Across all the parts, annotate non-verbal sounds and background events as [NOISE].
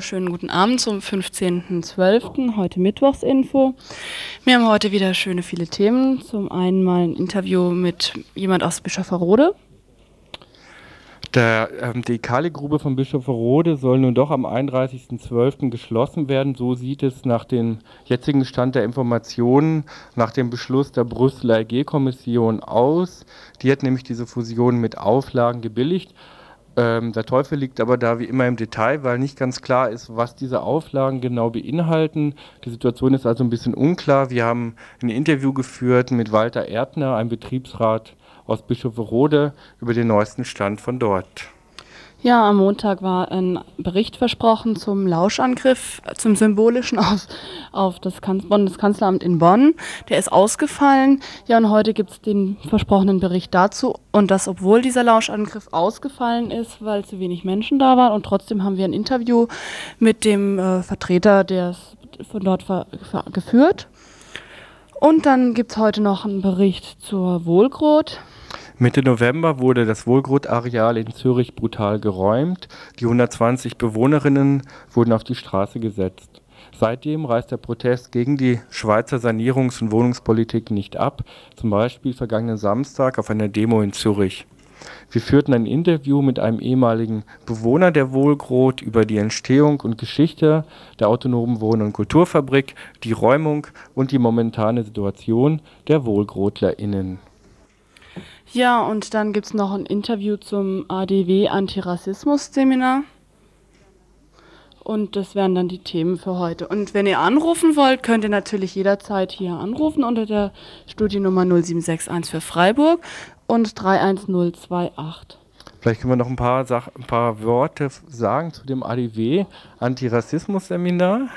Schönen guten Abend zum 15.12., heute Mittwochsinfo. Wir haben heute wieder schöne viele Themen. Zum einen mal ein Interview mit jemand aus Bischofferode. Der, ähm, die Kaligrube von Bischofferode soll nun doch am 31.12. geschlossen werden. So sieht es nach dem jetzigen Stand der Informationen, nach dem Beschluss der Brüsseler EG-Kommission aus. Die hat nämlich diese Fusion mit Auflagen gebilligt. Ähm, der Teufel liegt aber da wie immer im Detail, weil nicht ganz klar ist, was diese Auflagen genau beinhalten. Die Situation ist also ein bisschen unklar. Wir haben ein Interview geführt mit Walter Erdner, einem Betriebsrat aus Bischofferode, über den neuesten Stand von dort. Ja, am Montag war ein Bericht versprochen zum Lauschangriff, zum symbolischen auf, auf das Bundeskanzleramt in Bonn. Der ist ausgefallen. Ja, und heute gibt es den versprochenen Bericht dazu. Und das, obwohl dieser Lauschangriff ausgefallen ist, weil zu wenig Menschen da waren. Und trotzdem haben wir ein Interview mit dem äh, Vertreter, der es von dort geführt. Und dann gibt es heute noch einen Bericht zur Wohlgrot. Mitte November wurde das Wohlgrut-Areal in Zürich brutal geräumt. Die 120 Bewohnerinnen wurden auf die Straße gesetzt. Seitdem reißt der Protest gegen die Schweizer Sanierungs- und Wohnungspolitik nicht ab, zum Beispiel vergangenen Samstag auf einer Demo in Zürich. Wir führten ein Interview mit einem ehemaligen Bewohner der Wohlgrot über die Entstehung und Geschichte der autonomen Wohn- und Kulturfabrik, die Räumung und die momentane Situation der WohlgrotlerInnen. Ja, und dann gibt es noch ein Interview zum ADW Antirassismus-Seminar. Und das wären dann die Themen für heute. Und wenn ihr anrufen wollt, könnt ihr natürlich jederzeit hier anrufen unter der Studiennummer 0761 für Freiburg und 31028. Vielleicht können wir noch ein paar, Sach ein paar Worte sagen zu dem ADW Antirassismus-Seminar.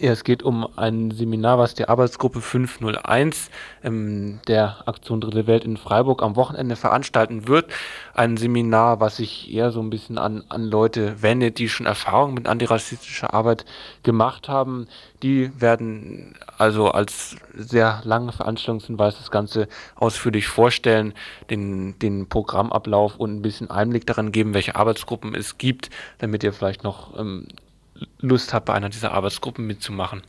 Ja, es geht um ein Seminar, was die Arbeitsgruppe 501 ähm, der Aktion Dritte Welt in Freiburg am Wochenende veranstalten wird. Ein Seminar, was sich eher so ein bisschen an, an Leute wendet, die schon Erfahrung mit antirassistischer Arbeit gemacht haben. Die werden also als sehr lange Veranstaltungshinweis das Ganze ausführlich vorstellen, den, den Programmablauf und ein bisschen Einblick daran geben, welche Arbeitsgruppen es gibt, damit ihr vielleicht noch ähm, Lust habt, bei einer dieser Arbeitsgruppen mitzumachen.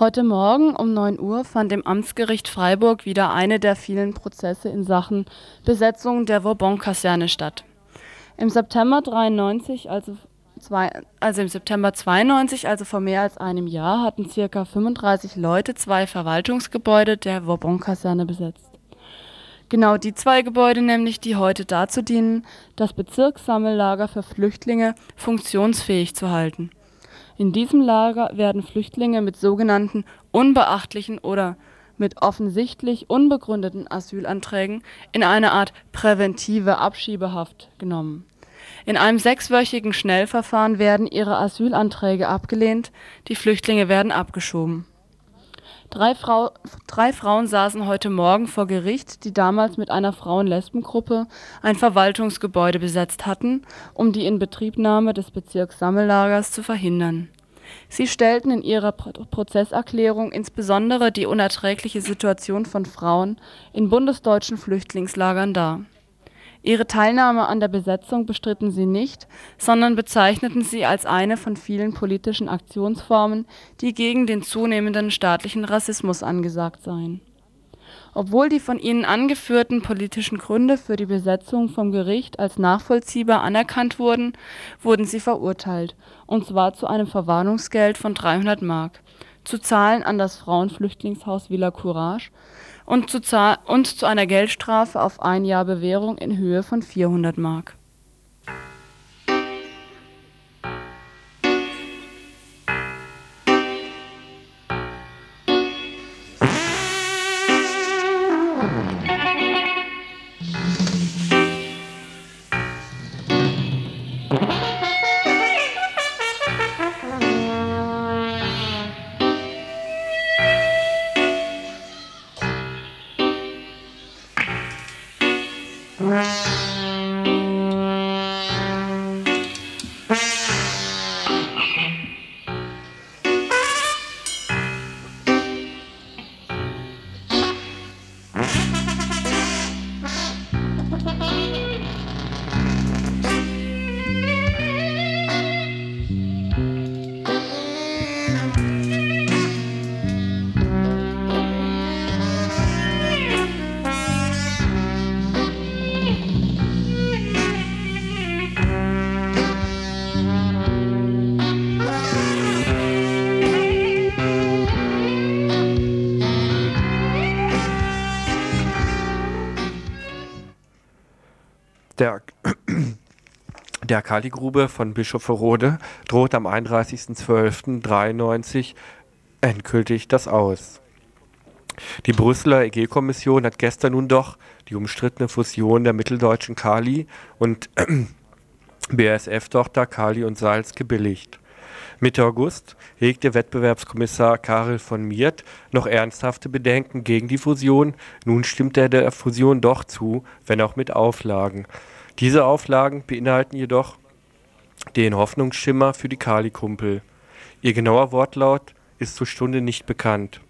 Heute Morgen um 9 Uhr fand im Amtsgericht Freiburg wieder eine der vielen Prozesse in Sachen Besetzung der Vauban-Kaserne statt. Im September 93, also, zwei, also im September 92, also vor mehr als einem Jahr, hatten ca. 35 Leute zwei Verwaltungsgebäude der Vauban-Kaserne besetzt. Genau die zwei Gebäude nämlich, die heute dazu dienen, das Bezirkssammellager für Flüchtlinge funktionsfähig zu halten. In diesem Lager werden Flüchtlinge mit sogenannten unbeachtlichen oder mit offensichtlich unbegründeten Asylanträgen in eine Art präventive Abschiebehaft genommen. In einem sechswöchigen Schnellverfahren werden ihre Asylanträge abgelehnt, die Flüchtlinge werden abgeschoben. Drei, Frau, drei Frauen saßen heute Morgen vor Gericht, die damals mit einer Frauen-Lesben-Gruppe ein Verwaltungsgebäude besetzt hatten, um die Inbetriebnahme des Bezirkssammellagers zu verhindern Sie stellten in ihrer Prozesserklärung insbesondere die unerträgliche Situation von Frauen in bundesdeutschen Flüchtlingslagern dar. Ihre Teilnahme an der Besetzung bestritten sie nicht, sondern bezeichneten sie als eine von vielen politischen Aktionsformen, die gegen den zunehmenden staatlichen Rassismus angesagt seien obwohl die von ihnen angeführten politischen Gründe für die Besetzung vom Gericht als nachvollziehbar anerkannt wurden, wurden sie verurteilt, und zwar zu einem Verwarnungsgeld von 300 Mark, zu zahlen an das Frauenflüchtlingshaus Villa Courage und zu, und zu einer Geldstrafe auf ein Jahr Bewährung in Höhe von 400 Mark der Kaligrube von Bischofferode droht am 31.12.93 endgültig das Aus. Die Brüsseler EG-Kommission hat gestern nun doch die umstrittene Fusion der mitteldeutschen Kali und [CLEARS THROAT] BASF-Tochter Kali und Salz gebilligt. Mitte August hegte Wettbewerbskommissar Karel von Miert noch ernsthafte Bedenken gegen die Fusion, nun stimmt er der Fusion doch zu, wenn auch mit Auflagen. Diese Auflagen beinhalten jedoch den Hoffnungsschimmer für die Kali-Kumpel. Ihr genauer Wortlaut ist zur Stunde nicht bekannt.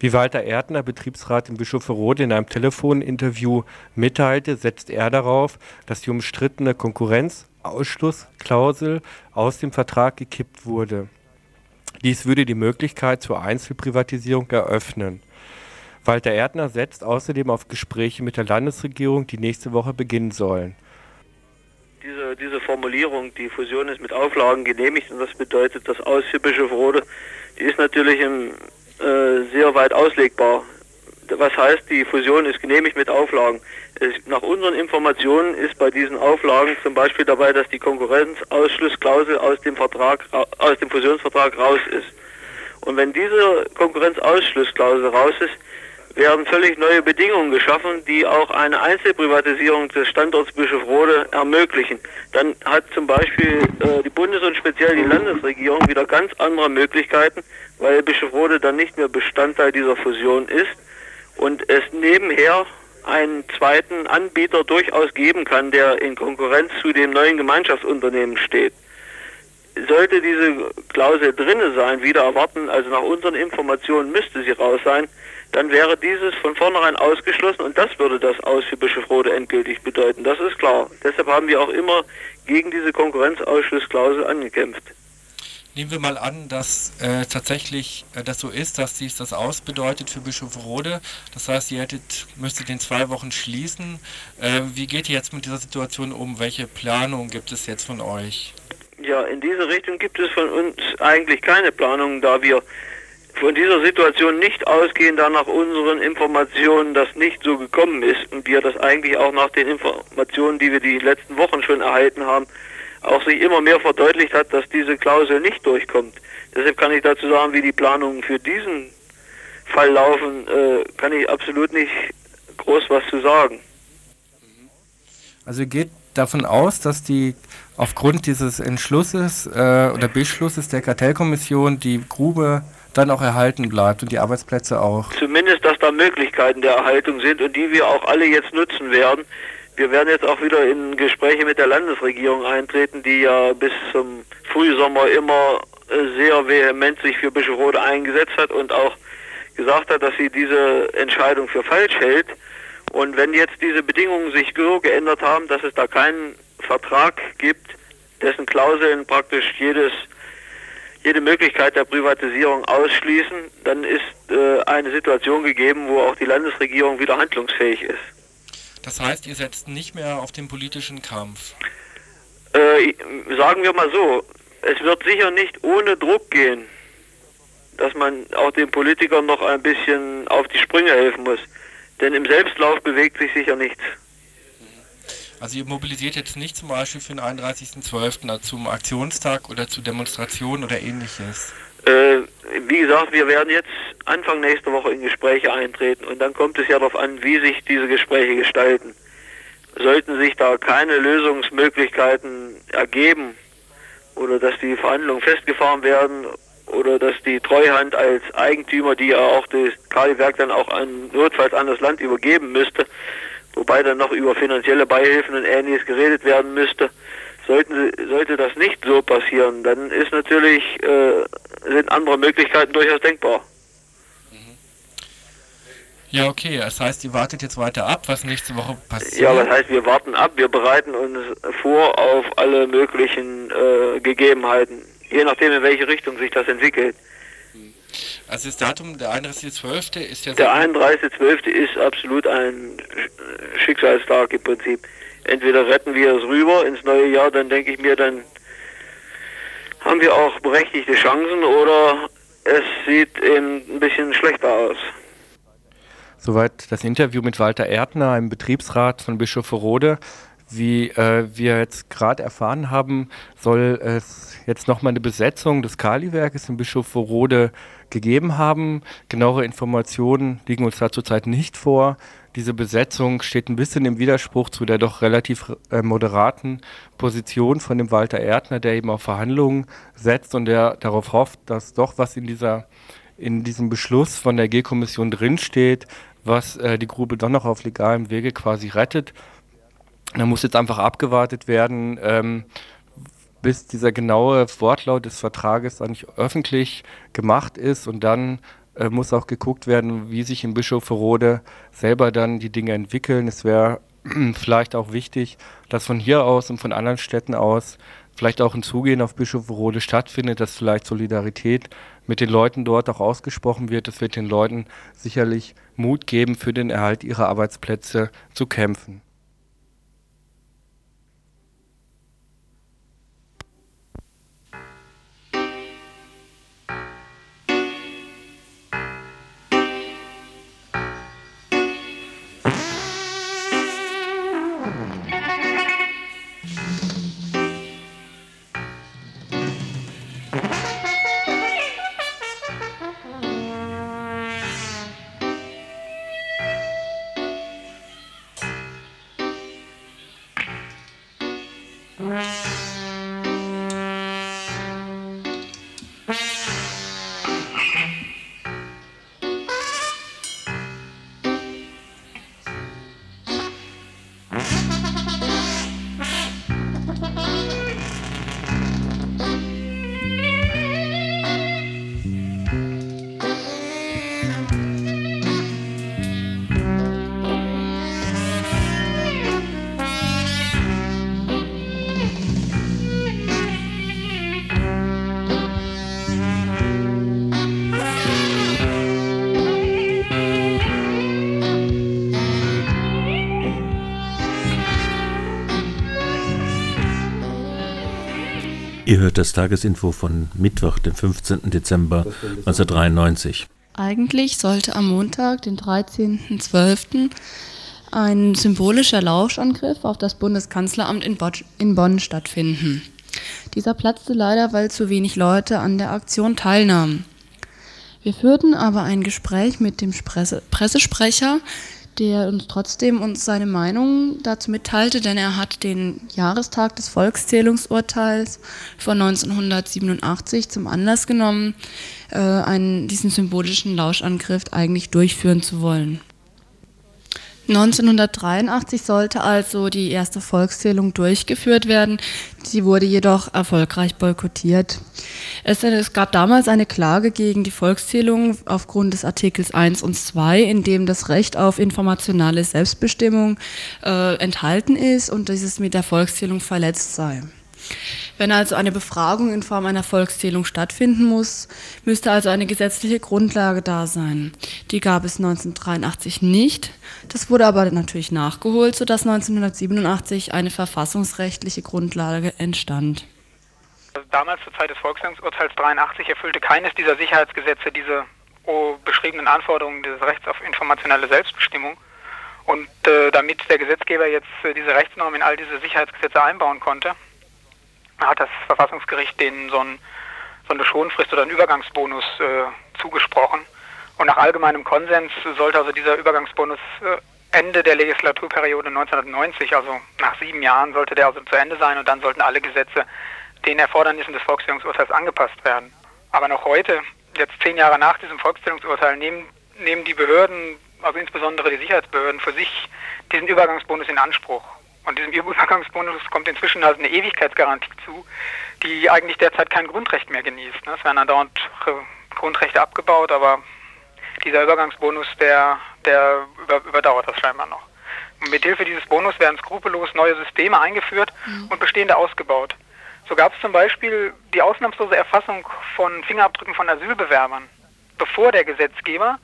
Wie Walter Erdner, Betriebsrat in Bischofferode, in einem Telefoninterview mitteilte, setzt er darauf, dass die umstrittene Konkurrenzausschlussklausel aus dem Vertrag gekippt wurde. Dies würde die Möglichkeit zur Einzelprivatisierung eröffnen. Walter Erdner setzt außerdem auf Gespräche mit der Landesregierung, die nächste Woche beginnen sollen. Diese, diese Formulierung, die Fusion ist mit Auflagen genehmigt und das bedeutet das Aus für Bischofrode, die ist natürlich im, äh, sehr weit auslegbar. Was heißt, die Fusion ist genehmigt mit Auflagen? Es, nach unseren Informationen ist bei diesen Auflagen zum Beispiel dabei, dass die Konkurrenzausschlussklausel aus dem Vertrag, aus dem Fusionsvertrag raus ist. Und wenn diese Konkurrenzausschlussklausel raus ist, werden völlig neue Bedingungen geschaffen, die auch eine Einzelprivatisierung des Standorts Bischofrode ermöglichen. Dann hat zum Beispiel äh, die Bundes- und speziell die Landesregierung wieder ganz andere Möglichkeiten, weil Bischofrode dann nicht mehr Bestandteil dieser Fusion ist und es nebenher einen zweiten Anbieter durchaus geben kann, der in Konkurrenz zu dem neuen Gemeinschaftsunternehmen steht. Sollte diese Klausel drinne sein, wieder erwarten, also nach unseren Informationen müsste sie raus sein, dann wäre dieses von vornherein ausgeschlossen und das würde das Aus für Bischofrode endgültig bedeuten. Das ist klar. Deshalb haben wir auch immer gegen diese Konkurrenzausschlussklausel angekämpft. Nehmen wir mal an, dass äh, tatsächlich äh, das so ist, dass dies das Aus bedeutet für Bischofrode. Das heißt, ihr hättet, müsstet in zwei Wochen schließen. Äh, wie geht ihr jetzt mit dieser Situation um? Welche Planung gibt es jetzt von euch? Ja, in diese Richtung gibt es von uns eigentlich keine Planung, da wir von dieser Situation nicht ausgehen, da nach unseren Informationen das nicht so gekommen ist und wir das eigentlich auch nach den Informationen, die wir die letzten Wochen schon erhalten haben, auch sich immer mehr verdeutlicht hat, dass diese Klausel nicht durchkommt. Deshalb kann ich dazu sagen, wie die Planungen für diesen Fall laufen, äh, kann ich absolut nicht groß was zu sagen. Also geht davon aus, dass die aufgrund dieses Entschlusses äh, oder Beschlusses der Kartellkommission die Grube dann auch erhalten bleibt und die Arbeitsplätze auch. Zumindest, dass da Möglichkeiten der Erhaltung sind und die wir auch alle jetzt nutzen werden. Wir werden jetzt auch wieder in Gespräche mit der Landesregierung eintreten, die ja bis zum Frühsommer immer äh, sehr vehement sich für Bischofrode eingesetzt hat und auch gesagt hat, dass sie diese Entscheidung für falsch hält. Und wenn jetzt diese Bedingungen sich so geändert haben, dass es da keinen Vertrag gibt, dessen Klauseln praktisch jedes jede Möglichkeit der Privatisierung ausschließen, dann ist äh, eine Situation gegeben, wo auch die Landesregierung wieder handlungsfähig ist. Das heißt, ihr setzt nicht mehr auf den politischen Kampf? Äh, sagen wir mal so, es wird sicher nicht ohne Druck gehen, dass man auch den Politikern noch ein bisschen auf die Sprünge helfen muss. Denn im Selbstlauf bewegt sich sicher nichts. Also ihr mobilisiert jetzt nicht zum Beispiel für den 31.12. zum Aktionstag oder zu Demonstrationen oder ähnliches? Äh, wie gesagt, wir werden jetzt Anfang nächster Woche in Gespräche eintreten und dann kommt es ja darauf an, wie sich diese Gespräche gestalten. Sollten sich da keine Lösungsmöglichkeiten ergeben oder dass die Verhandlungen festgefahren werden oder dass die Treuhand als Eigentümer, die ja auch das Kaliwerk dann auch an, notfalls an das Land übergeben müsste, wobei dann noch über finanzielle Beihilfen und ähnliches geredet werden müsste, sollten, sollte das nicht so passieren, dann ist natürlich, äh, sind andere Möglichkeiten durchaus denkbar. Ja, okay. Das heißt, ihr wartet jetzt weiter ab, was nächste Woche passiert? Ja, was heißt, wir warten ab. Wir bereiten uns vor auf alle möglichen äh, Gegebenheiten, je nachdem, in welche Richtung sich das entwickelt. Also das Datum, der 31.12. ist ja... Der 31.12. ist absolut ein Schicksalstag im Prinzip. Entweder retten wir es rüber ins neue Jahr, dann denke ich mir, dann haben wir auch berechtigte Chancen oder es sieht eben ein bisschen schlechter aus. Soweit das Interview mit Walter Erdner, einem Betriebsrat von Bischofferode. Wie äh, wir jetzt gerade erfahren haben, soll es jetzt nochmal eine Besetzung des Kaliwerkes in Bischofferode gegeben haben. Genauere Informationen liegen uns da zurzeit nicht vor. Diese Besetzung steht ein bisschen im Widerspruch zu der doch relativ äh, moderaten Position von dem Walter Erdner, der eben auf Verhandlungen setzt und der darauf hofft, dass doch was in dieser in diesem Beschluss von der G-Kommission drinsteht, was äh, die Grube doch noch auf legalem Wege quasi rettet. Da muss jetzt einfach abgewartet werden, ähm, bis dieser genaue Wortlaut des Vertrages eigentlich öffentlich gemacht ist und dann äh, muss auch geguckt werden, wie sich in Bischofferode selber dann die Dinge entwickeln. Es wäre [CLEARS THROAT] vielleicht auch wichtig, dass von hier aus und von anderen Städten aus vielleicht auch ein Zugehen auf Bischofferode stattfindet, dass vielleicht Solidarität mit den Leuten dort auch ausgesprochen wird. Es wird den Leuten sicherlich Mut geben, für den Erhalt ihrer Arbeitsplätze zu kämpfen. Ihr hört das Tagesinfo von Mittwoch, dem 15. Dezember 1993. Eigentlich sollte am Montag, den 13.12., ein symbolischer Lauschangriff auf das Bundeskanzleramt in, in Bonn stattfinden. Dieser platzte leider, weil zu wenig Leute an der Aktion teilnahmen. Wir führten aber ein Gespräch mit dem Presse Pressesprecher der uns trotzdem uns seine Meinung dazu mitteilte, denn er hat den Jahrestag des Volkszählungsurteils von 1987 zum Anlass genommen, äh, einen, diesen symbolischen Lauschangriff eigentlich durchführen zu wollen. 1983 sollte also die erste Volkszählung durchgeführt werden. Sie wurde jedoch erfolgreich boykottiert. Es, es, gab damals eine Klage gegen die Volkszählung aufgrund des Artikels 1 und 2, in dem das Recht auf informationale Selbstbestimmung äh, enthalten ist und dieses mit der Volkszählung verletzt sei. Wenn also eine Befragung in Form einer Volkszählung stattfinden muss, müsste also eine gesetzliche Grundlage da sein. Die gab es 1983 nicht. Das wurde aber natürlich nachgeholt, sodass 1987 eine verfassungsrechtliche Grundlage entstand. Also damals zur Zeit des Volkszählungsurteils 83 erfüllte keines dieser Sicherheitsgesetze diese beschriebenen Anforderungen des Rechts auf informationelle Selbstbestimmung. Und äh, damit der Gesetzgeber jetzt äh, diese Rechtsnorm in all diese Sicherheitsgesetze einbauen konnte, hat das Verfassungsgericht denen so ein so eine Schonfrist oder einen Übergangsbonus äh, zugesprochen. Und nach allgemeinem Konsens sollte also dieser Übergangsbonus äh, Ende der Legislaturperiode 1990, also nach sieben Jahren, sollte der also zu Ende sein und dann sollten alle Gesetze den Erfordernissen des Volkszählungsurteils angepasst werden. Aber noch heute, jetzt zehn Jahre nach diesem Volkszählungsurteil, nehmen, nehmen die Behörden, also insbesondere die Sicherheitsbehörden, für sich diesen Übergangsbonus in Anspruch. Und diesem Übergangsbonus kommt inzwischen also eine Ewigkeitsgarantie zu, die eigentlich derzeit kein Grundrecht mehr genießt. Ne? Es werden andauernd Grundrechte abgebaut, aber dieser Übergangsbonus, der, der über, überdauert das scheinbar noch. Und mithilfe dieses Bonus werden skrupellos neue Systeme eingeführt mhm. und bestehende ausgebaut. So gab es zum Beispiel die ausnahmslose Erfassung von Fingerabdrücken von Asylbewerbern, bevor der Gesetzgeber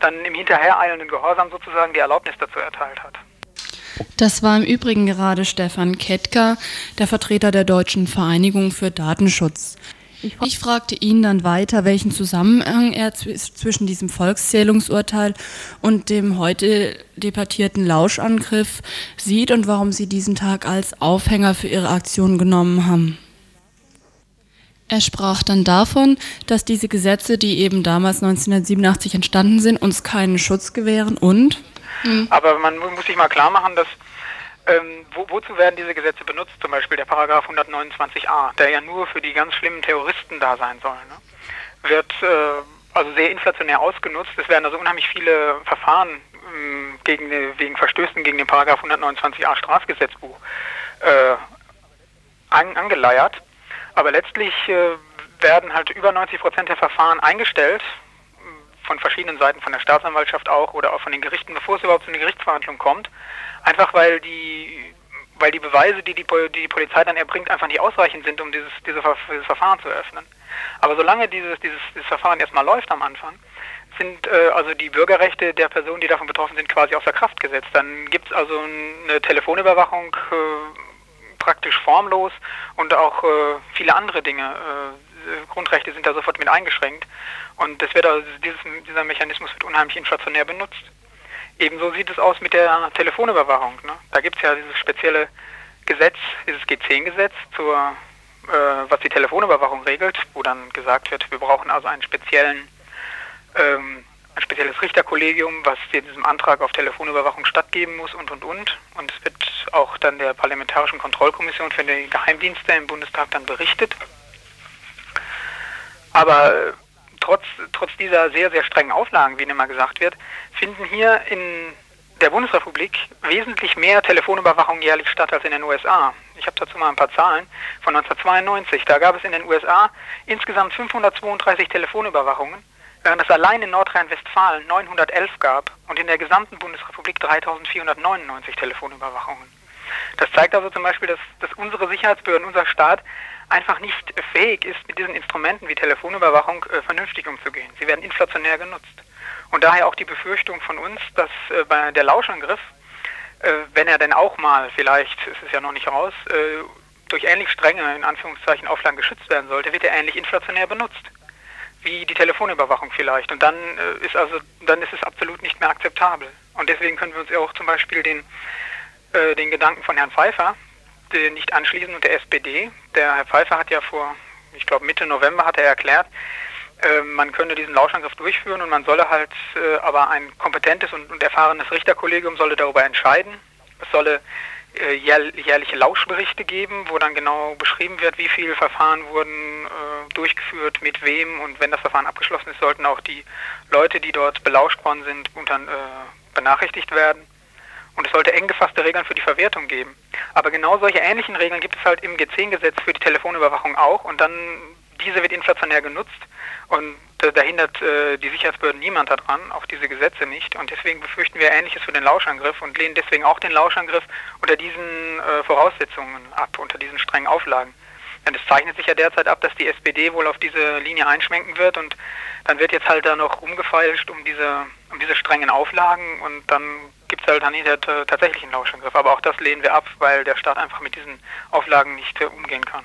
dann im hinterhereilenden Gehorsam sozusagen die Erlaubnis dazu erteilt hat. Das war im Übrigen gerade Stefan Ketka, der Vertreter der Deutschen Vereinigung für Datenschutz. Ich fragte ihn dann weiter, welchen Zusammenhang er zwischen diesem Volkszählungsurteil und dem heute debattierten Lauschangriff sieht und warum sie diesen Tag als Aufhänger für ihre Aktion genommen haben. Er sprach dann davon, dass diese Gesetze, die eben damals 1987 entstanden sind, uns keinen Schutz gewähren und. Aber man muss sich mal klar machen, dass ähm, wo, wozu werden diese Gesetze benutzt? Zum Beispiel der Paragraph 129a, der ja nur für die ganz schlimmen Terroristen da sein soll. Ne? Wird äh, also sehr inflationär ausgenutzt. Es werden also unheimlich viele Verfahren ähm, gegen, wegen Verstößen gegen den Paragraph 129a Strafgesetzbuch äh, an, angeleiert. Aber letztlich äh, werden halt über 90 Prozent der Verfahren eingestellt, von verschiedenen Seiten, von der Staatsanwaltschaft auch oder auch von den Gerichten, bevor es überhaupt zu einer Gerichtsverhandlung kommt. Einfach weil die, weil die Beweise, die die, die Polizei dann erbringt, einfach nicht ausreichend sind, um dieses, diese, dieses Verfahren zu eröffnen. Aber solange dieses, dieses, dieses Verfahren erstmal läuft am Anfang, sind äh, also die Bürgerrechte der Personen, die davon betroffen sind, quasi außer Kraft gesetzt. Dann gibt es also eine Telefonüberwachung äh, praktisch formlos und auch äh, viele andere Dinge. Grundrechte sind da sofort mit eingeschränkt. Und das wird also dieses, dieser Mechanismus wird unheimlich inflationär benutzt. Ebenso sieht es aus mit der Telefonüberwachung. Ne? Da gibt es ja dieses spezielle Gesetz, dieses G10-Gesetz, zur, äh, was die Telefonüberwachung regelt, wo dann gesagt wird, wir brauchen also einen speziellen, ähm, ein spezielles Richterkollegium, was diesem Antrag auf Telefonüberwachung stattgeben muss und und und. Und es wird auch dann der Parlamentarischen Kontrollkommission für die Geheimdienste im Bundestag dann berichtet. Aber trotz, trotz dieser sehr, sehr strengen Auflagen, wie immer gesagt wird, finden hier in der Bundesrepublik wesentlich mehr Telefonüberwachung jährlich statt als in den USA. Ich habe dazu mal ein paar Zahlen von 1992. Da gab es in den USA insgesamt 532 Telefonüberwachungen, während es allein in Nordrhein-Westfalen 911 gab und in der gesamten Bundesrepublik 3499 Telefonüberwachungen. Das zeigt also zum Beispiel, dass, dass unsere Sicherheitsbehörden, unser Staat einfach nicht fähig ist, mit diesen Instrumenten wie Telefonüberwachung äh, vernünftig umzugehen. Sie werden inflationär genutzt. Und daher auch die Befürchtung von uns, dass äh, bei der Lauschangriff, äh, wenn er denn auch mal, vielleicht ist es ja noch nicht raus, äh, durch ähnlich strenge, in Anführungszeichen, Auflagen geschützt werden sollte, wird er ähnlich inflationär benutzt. Wie die Telefonüberwachung vielleicht. Und dann äh, ist also, dann ist es absolut nicht mehr akzeptabel. Und deswegen können wir uns ja auch zum Beispiel den, äh, den Gedanken von Herrn Pfeiffer, nicht anschließen und der SPD. Der Herr Pfeiffer hat ja vor, ich glaube Mitte November hat er erklärt, äh, man könne diesen Lauschangriff durchführen und man solle halt, äh, aber ein kompetentes und, erfahrenes Richterkollegium solle darüber entscheiden. Es solle äh, jährliche Lauschberichte geben, wo dann genau beschrieben wird, wie viele Verfahren wurden äh, durchgeführt, mit wem und wenn das Verfahren abgeschlossen ist, sollten auch die Leute, die dort belauscht worden sind, benachrichtigt werden. Und es sollte eng gefasste Regeln für die Verwertung geben. Aber genau solche ähnlichen Regeln gibt es halt im G10-Gesetz für die Telefonüberwachung auch. Und dann, diese wird inflationär genutzt. Und äh, da hindert äh, die Sicherheitsbehörden niemand daran, auch diese Gesetze nicht. Und deswegen befürchten wir Ähnliches für den Lauschangriff und lehnen deswegen auch den Lauschangriff unter diesen äh, Voraussetzungen ab, unter diesen strengen Auflagen. Denn es zeichnet sich ja derzeit ab, dass die SPD wohl auf diese Linie einschwenken wird und dann wird jetzt halt da noch rumgefeilscht um diese, um diese strengen Auflagen und dann gibt es halt dann hinterher tatsächlich einen Lauschangriff. Aber auch das lehnen wir ab, weil der Staat einfach mit diesen Auflagen nicht umgehen kann.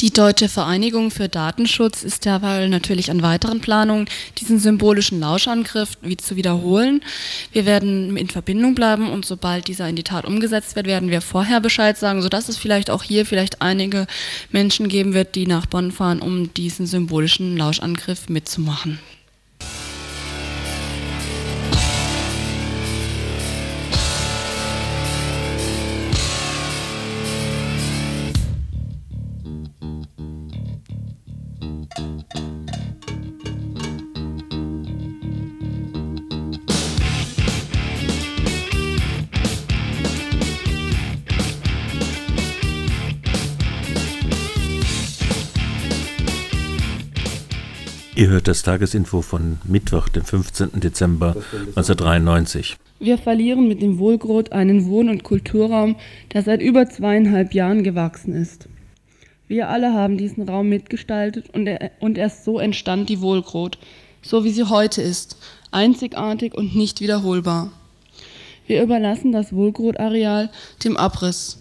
Die Deutsche Vereinigung für Datenschutz ist derweil natürlich an weiteren Planungen, diesen symbolischen Lauschangriff wie zu wiederholen. Wir werden in Verbindung bleiben und sobald dieser in die Tat umgesetzt wird, werden wir vorher Bescheid sagen, sodass es vielleicht auch hier vielleicht einige Menschen geben wird, die nach Bonn fahren, um diesen symbolischen Lauschangriff mitzumachen. Ihr hört das Tagesinfo von Mittwoch, dem 15. Dezember 1993. Wir verlieren mit dem Wohlgrot einen Wohn- und Kulturraum, der seit über zweieinhalb Jahren gewachsen ist. Wir alle haben diesen Raum mitgestaltet und, er, und erst so entstand die Wohlgrot, so wie sie heute ist, einzigartig und nicht wiederholbar. Wir überlassen das Wohlgrot-Areal dem Abriss.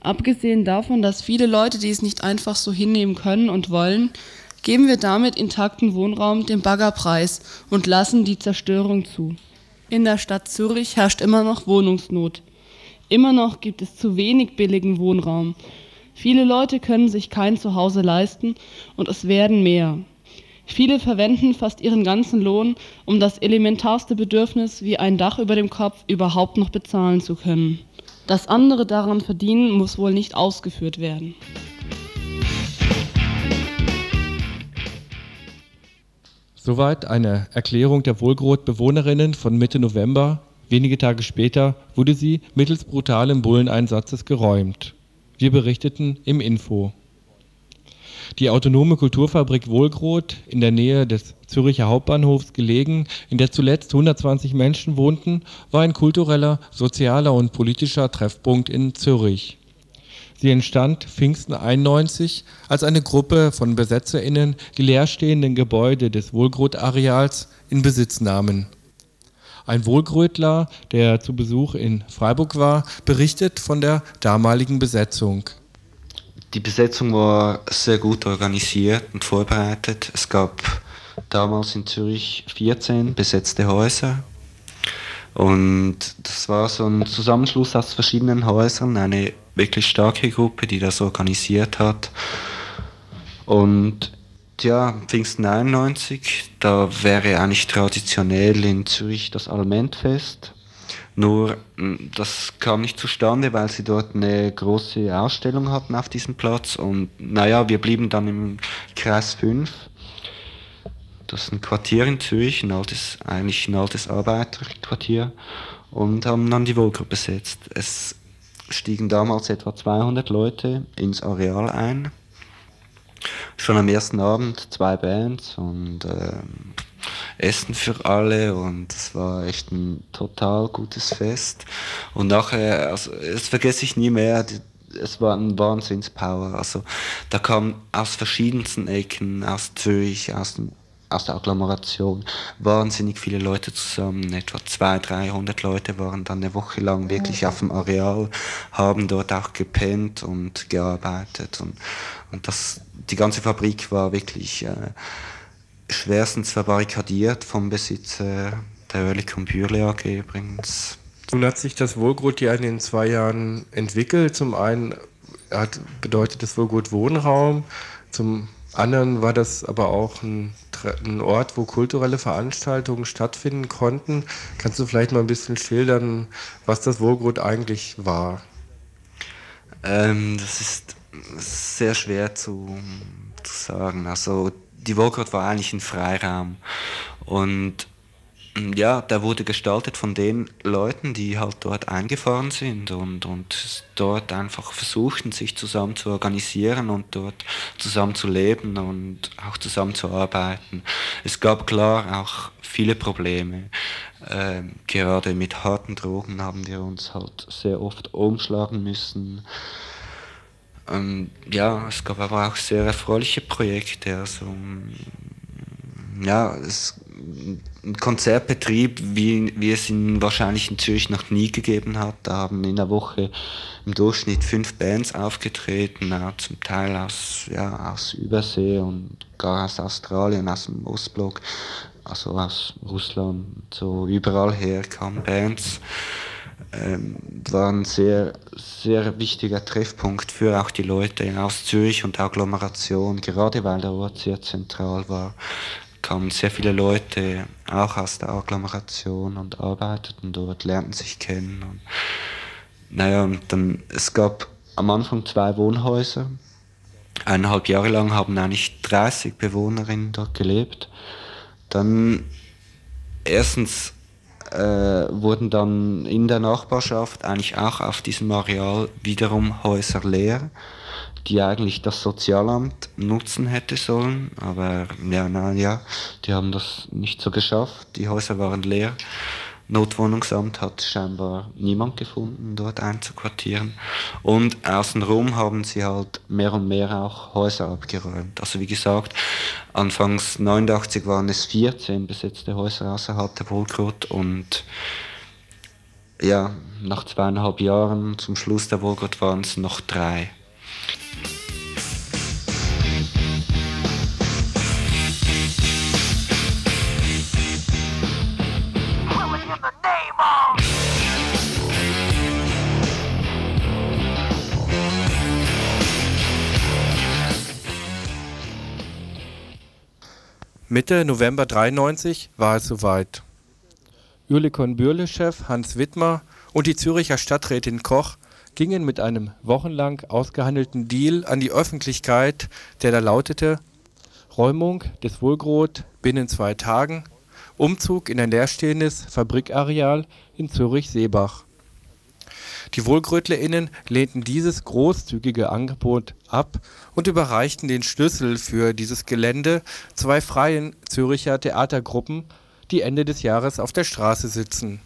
Abgesehen davon, dass viele Leute dies nicht einfach so hinnehmen können und wollen, geben wir damit intakten Wohnraum dem Baggerpreis und lassen die Zerstörung zu. In der Stadt Zürich herrscht immer noch Wohnungsnot. Immer noch gibt es zu wenig billigen Wohnraum. Viele Leute können sich kein Zuhause leisten und es werden mehr. Viele verwenden fast ihren ganzen Lohn, um das elementarste Bedürfnis wie ein Dach über dem Kopf überhaupt noch bezahlen zu können. Dass andere daran verdienen, muss wohl nicht ausgeführt werden. Soweit eine Erklärung der Wohlgrot-Bewohnerinnen von Mitte November. Wenige Tage später wurde sie mittels brutalen Bulleneinsatzes geräumt. Wir berichteten im Info. Die autonome Kulturfabrik Wohlgrot, in der Nähe des Zürcher Hauptbahnhofs gelegen, in der zuletzt 120 Menschen wohnten, war ein kultureller, sozialer und politischer Treffpunkt in Zürich. Sie entstand Pfingsten 91 als eine Gruppe von BesetzerInnen die leerstehenden Gebäude des Wohlgrot-Areals in Besitz nahmen. Ein Wohlgrötler, der zu Besuch in Freiburg war, berichtet von der damaligen Besetzung. Die Besetzung war sehr gut organisiert und vorbereitet. Es gab damals in Zürich 14 besetzte Häuser. Und das war so ein Zusammenschluss aus verschiedenen Häusern, eine wirklich starke Gruppe, die das organisiert hat. Und ja, Pfingsten 91, da wäre eigentlich traditionell in Zürich das Almentfest. Nur hm, das kam nicht zustande, weil sie dort eine große Ausstellung hatten auf diesem Platz. Und naja, wir blieben dann im Kreis 5. Das ist ein Quartier in Zürich, ein altes, eigentlich ein altes Arbeiterquartier. Und haben dann die Wohlgruppe besetzt. Es stiegen damals etwa 200 Leute ins Areal ein. Schon am ersten Abend zwei Bands und äh, Essen für alle und es war echt ein total gutes Fest. Und nachher, also das vergesse ich nie mehr, es war ein Wahnsinnspower. Also da kam aus verschiedensten Ecken, aus Zürich, aus dem aus der Agglomeration wahnsinnig viele Leute zusammen, etwa 200, 300 Leute waren dann eine Woche lang wirklich auf dem Areal, haben dort auch gepennt und gearbeitet und, und das, die ganze Fabrik war wirklich äh, schwerstens verbarrikadiert vom Besitzer der Oerlikon Bürle AG übrigens. Nun hat sich das Wohlgrut ja in den zwei Jahren entwickelt. Zum einen hat, bedeutet das Wohlgrut Wohnraum, zum anderen war das aber auch ein, ein, Ort, wo kulturelle Veranstaltungen stattfinden konnten. Kannst du vielleicht mal ein bisschen schildern, was das Wohlgrut eigentlich war? Ähm, das ist sehr schwer zu, zu sagen. Also die Wohlgrut war eigentlich ein Freiraum und ja, der wurde gestaltet von den Leuten, die halt dort eingefahren sind und, und dort einfach versuchten, sich zusammen zu organisieren und dort zusammen zu leben und auch zusammen zu arbeiten. Es gab klar auch viele Probleme. Ähm, gerade mit harten Drogen haben wir uns halt sehr oft umschlagen müssen. Ähm, ja, es gab aber auch sehr erfreuliche Projekte. Also, ja, es ein Konzertbetrieb, wie, wie es ihn wahrscheinlich in Zürich noch nie gegeben hat. Da haben in der Woche im Durchschnitt fünf Bands aufgetreten, zum Teil aus, ja, aus Übersee und gar aus Australien, aus dem Ostblock, also aus Russland, so überall her kamen Bands. Ähm, war ein sehr, sehr wichtiger Treffpunkt für auch die Leute aus Zürich und Agglomeration, gerade weil der Ort sehr zentral war kamen sehr viele Leute auch aus der Agglomeration und arbeiteten dort, lernten sich kennen. Und, naja, und dann, es gab am Anfang zwei Wohnhäuser. Eineinhalb Jahre lang haben eigentlich 30 Bewohnerinnen dort gelebt. Dann erstens äh, wurden dann in der Nachbarschaft eigentlich auch auf diesem Areal wiederum Häuser leer die eigentlich das Sozialamt nutzen hätte sollen. Aber ja, na, ja, die haben das nicht so geschafft. Die Häuser waren leer. Notwohnungsamt hat scheinbar niemand gefunden, dort einzuquartieren. Und außenrum haben sie halt mehr und mehr auch Häuser abgeräumt. Also wie gesagt, anfangs 89 waren es 14 besetzte Häuser außerhalb der Wohlgrut und ja, nach zweieinhalb Jahren zum Schluss der Wohlgrut waren es noch drei. Mitte November 93 war es soweit. Oerlikon-Bürle-Chef Hans Wittmer und die Zürcher Stadträtin Koch gingen mit einem wochenlang ausgehandelten Deal an die Öffentlichkeit, der da lautete: Räumung des Wohlgrot binnen zwei Tagen, Umzug in ein leerstehendes Fabrikareal in Zürich-Seebach. Die WohlgrötlerInnen lehnten dieses großzügige Angebot ab und überreichten den Schlüssel für dieses Gelände zwei freien Zürcher Theatergruppen, die Ende des Jahres auf der Straße sitzen.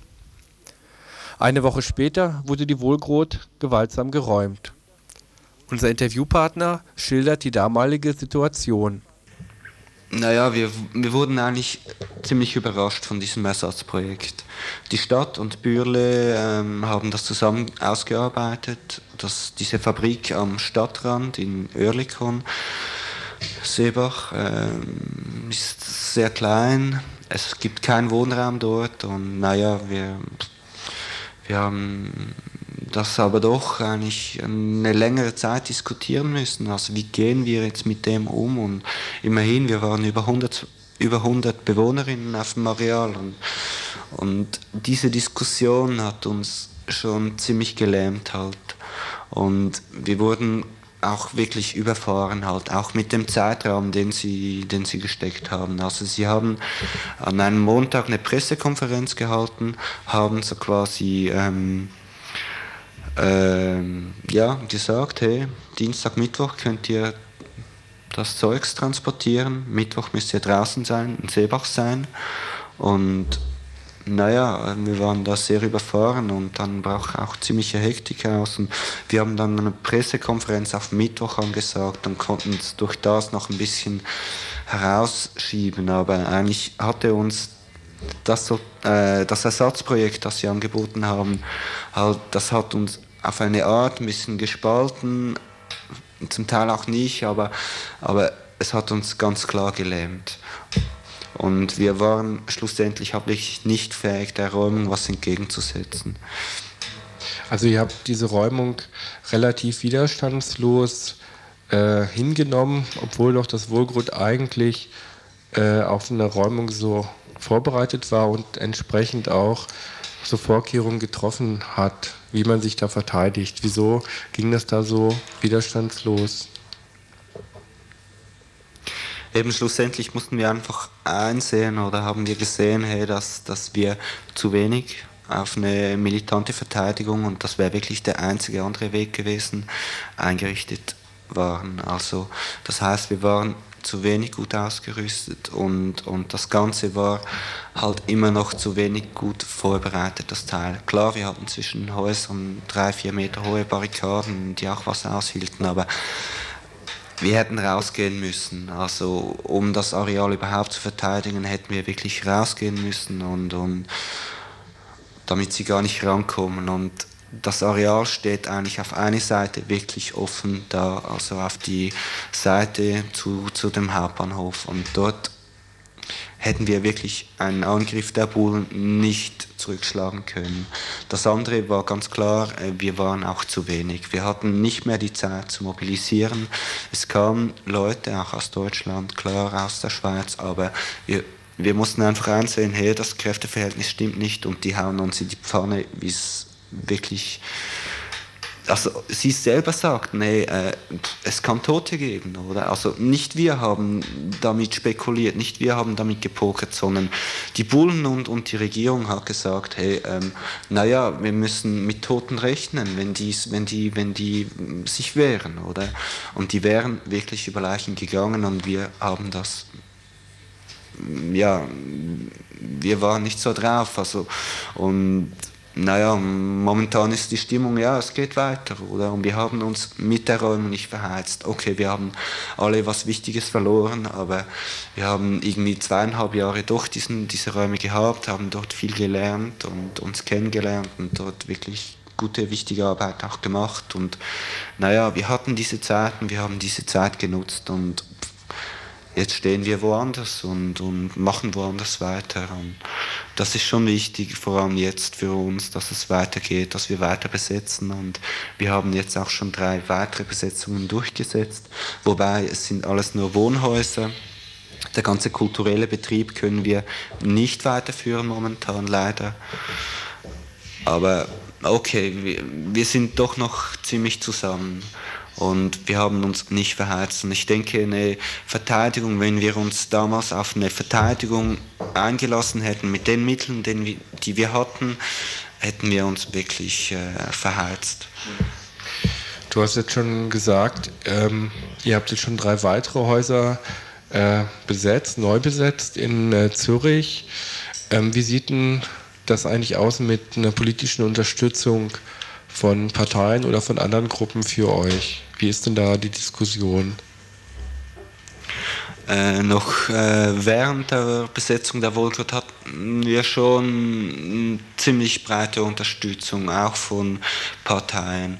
Eine Woche später wurde die Wohlgrot gewaltsam geräumt. Unser Interviewpartner schildert die damalige Situation naja, wir, wir wurden eigentlich ziemlich überrascht von diesem Ersatzprojekt. Die Stadt und Bürle ähm, haben das zusammen ausgearbeitet. dass diese Fabrik am Stadtrand in Oerlikon, Seebach, ähm, ist sehr klein. Es gibt keinen Wohnraum dort und naja, wir, wir haben das aber doch eigentlich eine längere Zeit diskutieren müssen. Also wie gehen wir jetzt mit dem um? Und immerhin, wir waren über 100, über 100 Bewohnerinnen auf dem Areal und, und diese Diskussion hat uns schon ziemlich gelähmt halt. Und wir wurden auch wirklich überfahren halt, auch mit dem Zeitraum, den sie, den sie gesteckt haben. Also sie haben an einem Montag eine Pressekonferenz gehalten, haben so quasi ähm, ähm, ja, gesagt, hey, Dienstag, Mittwoch könnt ihr das Zeugs transportieren, Mittwoch müsst ihr draußen sein, in Seebach sein. Und naja, wir waren da sehr überfahren und dann brach auch ziemliche Hektik aus. Und wir haben dann eine Pressekonferenz auf Mittwoch angesagt und konnten es durch das noch ein bisschen herausschieben. Aber eigentlich hatte uns das, äh, das Ersatzprojekt, das sie angeboten haben, halt, das hat uns auf eine Art ein bisschen gespalten, zum Teil auch nicht, aber, aber es hat uns ganz klar gelähmt. Und wir waren schlussendlich wirklich nicht fähig, der Räumung was entgegenzusetzen. Also ihr habt diese Räumung relativ widerstandslos äh, hingenommen, obwohl doch das Wohlgrund eigentlich äh, auf eine Räumung so vorbereitet war und entsprechend auch so Vorkehrungen getroffen hat, wie man sich da verteidigt. Wieso ging das da so widerstandslos? Eben schlussendlich mussten wir einfach einsehen oder haben wir gesehen, hey, dass, dass wir zu wenig auf eine militante Verteidigung und das wäre wirklich der einzige andere Weg gewesen, eingerichtet waren. Also das heißt, wir waren zu wenig gut ausgerüstet und, und das Ganze war halt immer noch zu wenig gut vorbereitet, das Teil. Klar, wir hatten zwischen Häusern drei, vier Meter hohe Barrikaden, die auch was aushielten, aber wir hätten rausgehen müssen. Also um das Areal überhaupt zu verteidigen, hätten wir wirklich rausgehen müssen und, und damit sie gar nicht rankommen. Und das Areal steht eigentlich auf einer Seite wirklich offen da, also auf die Seite zu, zu dem Hauptbahnhof. Und dort hätten wir wirklich einen Angriff der Bullen nicht zurückschlagen können. Das andere war ganz klar, äh, wir waren auch zu wenig. Wir hatten nicht mehr die Zeit zu mobilisieren. Es kamen Leute auch aus Deutschland, klar aus der Schweiz, aber wir, wir mussten einfach einsehen, hey, das Kräfteverhältnis stimmt nicht und die hauen uns in die Pfanne, wie es wirklich also sie selber sagt, nee, äh, es kann Tote geben, oder? Also nicht wir haben damit spekuliert, nicht wir haben damit gepokert, sondern die Bullen und, und die Regierung hat gesagt, hey, ähm, naja, wir müssen mit Toten rechnen, wenn, dies, wenn, die, wenn die sich wehren, oder? Und die wären wirklich über Leichen gegangen und wir haben das ja, wir waren nicht so drauf. Also, und naja, momentan ist die Stimmung, ja, es geht weiter, oder? Und wir haben uns mit der Räumung nicht verheizt. Okay, wir haben alle was Wichtiges verloren, aber wir haben irgendwie zweieinhalb Jahre doch diesen, diese Räume gehabt, haben dort viel gelernt und uns kennengelernt und dort wirklich gute, wichtige Arbeit auch gemacht. Und naja, wir hatten diese Zeiten, wir haben diese Zeit genutzt und jetzt stehen wir woanders und, und machen woanders weiter. Und das ist schon wichtig, vor allem jetzt für uns, dass es weitergeht, dass wir weiter besetzen. Und wir haben jetzt auch schon drei weitere Besetzungen durchgesetzt, wobei es sind alles nur Wohnhäuser. Der ganze kulturelle Betrieb können wir nicht weiterführen momentan, leider. Aber okay, wir, wir sind doch noch ziemlich zusammen. Und wir haben uns nicht verheizt. Und ich denke, eine Verteidigung, wenn wir uns damals auf eine Verteidigung eingelassen hätten mit den Mitteln, die wir hatten, hätten wir uns wirklich äh, verheizt. Du hast jetzt schon gesagt, ähm, ihr habt jetzt schon drei weitere Häuser äh, besetzt, neu besetzt in äh, Zürich. Ähm, wie sieht denn das eigentlich aus mit einer politischen Unterstützung von Parteien oder von anderen Gruppen für euch? Wie ist denn da die Diskussion? Äh, noch äh, während der Besetzung der Wolgott hatten wir schon ziemlich breite Unterstützung, auch von Parteien.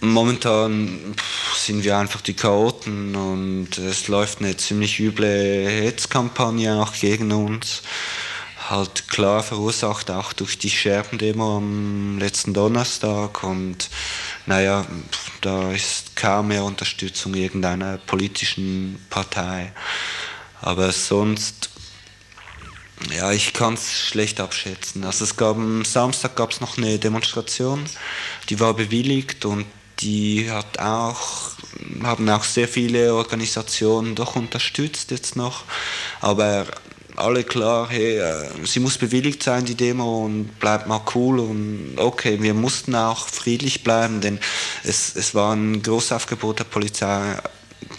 Momentan sind wir einfach die Chaoten und es läuft eine ziemlich üble Hetzkampagne auch gegen uns halt klar verursacht, auch durch die Scherbendemo am letzten Donnerstag. Und naja, da ist kaum mehr Unterstützung irgendeiner politischen Partei. Aber sonst, ja, ich kann es schlecht abschätzen. Also es gab am Samstag gab es noch eine Demonstration, die war bewilligt und die hat auch, haben auch sehr viele Organisationen doch unterstützt jetzt noch. Aber alle klar, hey, äh, sie muss bewilligt sein, die Demo, und bleibt mal cool. Und okay, wir mussten auch friedlich bleiben, denn es, es war ein Großaufgebot der Polizei,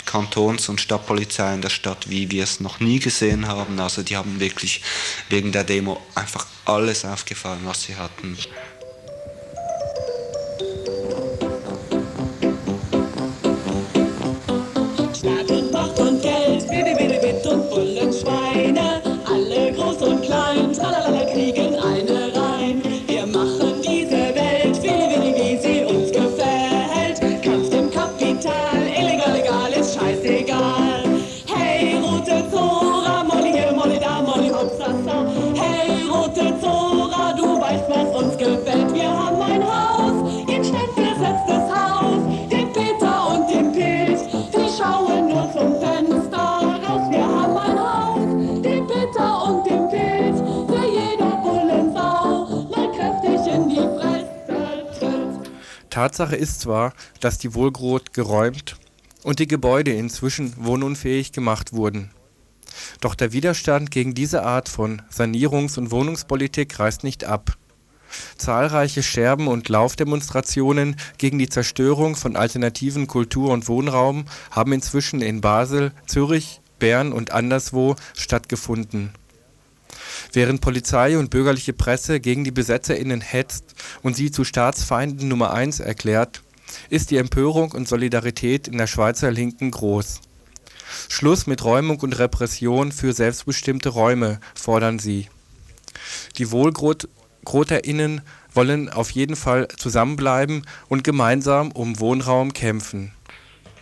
Kantons- und Stadtpolizei in der Stadt, wie wir es noch nie gesehen haben. Also die haben wirklich wegen der Demo einfach alles aufgefallen, was sie hatten. Tatsache ist zwar, dass die Wohlgrot geräumt und die Gebäude inzwischen wohnunfähig gemacht wurden. Doch der Widerstand gegen diese Art von Sanierungs- und Wohnungspolitik reißt nicht ab. Zahlreiche Scherben- und Laufdemonstrationen gegen die Zerstörung von alternativen Kultur- und Wohnraum haben inzwischen in Basel, Zürich, Bern und anderswo stattgefunden Während Polizei und bürgerliche Presse gegen die BesetzerInnen hetzt und sie zu Staatsfeinden Nummer eins erklärt, ist die Empörung und Solidarität in der Schweizer Linken groß. Schluss mit Räumung und Repression für selbstbestimmte Räume, fordern sie. Die WohlgroterInnen wollen auf jeden Fall zusammenbleiben und gemeinsam um Wohnraum kämpfen.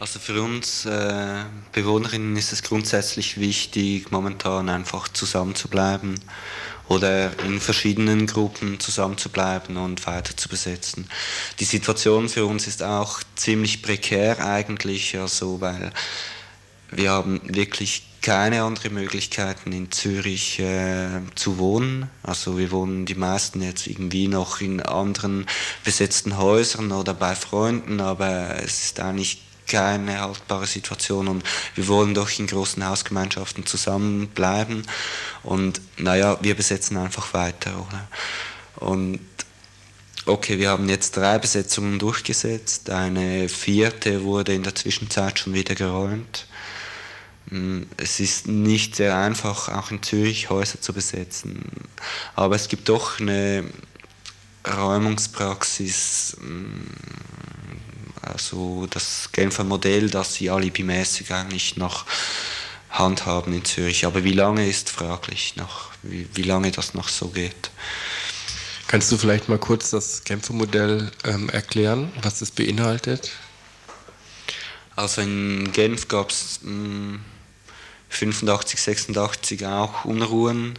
Also für uns äh, Bewohnerinnen ist es grundsätzlich wichtig, momentan einfach zusammenzubleiben oder in verschiedenen Gruppen zusammenzubleiben und weiter zu besetzen. Die Situation für uns ist auch ziemlich prekär eigentlich, also weil wir haben wirklich keine anderen Möglichkeiten in Zürich äh, zu wohnen. Also wir wohnen die meisten jetzt irgendwie noch in anderen besetzten Häusern oder bei Freunden, aber es ist eigentlich keine haltbare Situation und wir wollen doch in großen Hausgemeinschaften zusammenbleiben und naja, wir besetzen einfach weiter. Oder? Und okay, wir haben jetzt drei Besetzungen durchgesetzt, eine vierte wurde in der Zwischenzeit schon wieder geräumt. Hm, es ist nicht sehr einfach, auch in Zürich Häuser zu besetzen, aber es gibt doch eine Räumungspraxis, hm, also das Genfer Modell, das sie alibimäßig eigentlich noch handhaben in Zürich. Aber wie lange ist fraglich noch, wie, wie lange das noch so geht. Kannst du vielleicht mal kurz das Genfer Modell ähm, erklären, was es beinhaltet? Also in Genf gab es 85, 86 auch Unruhen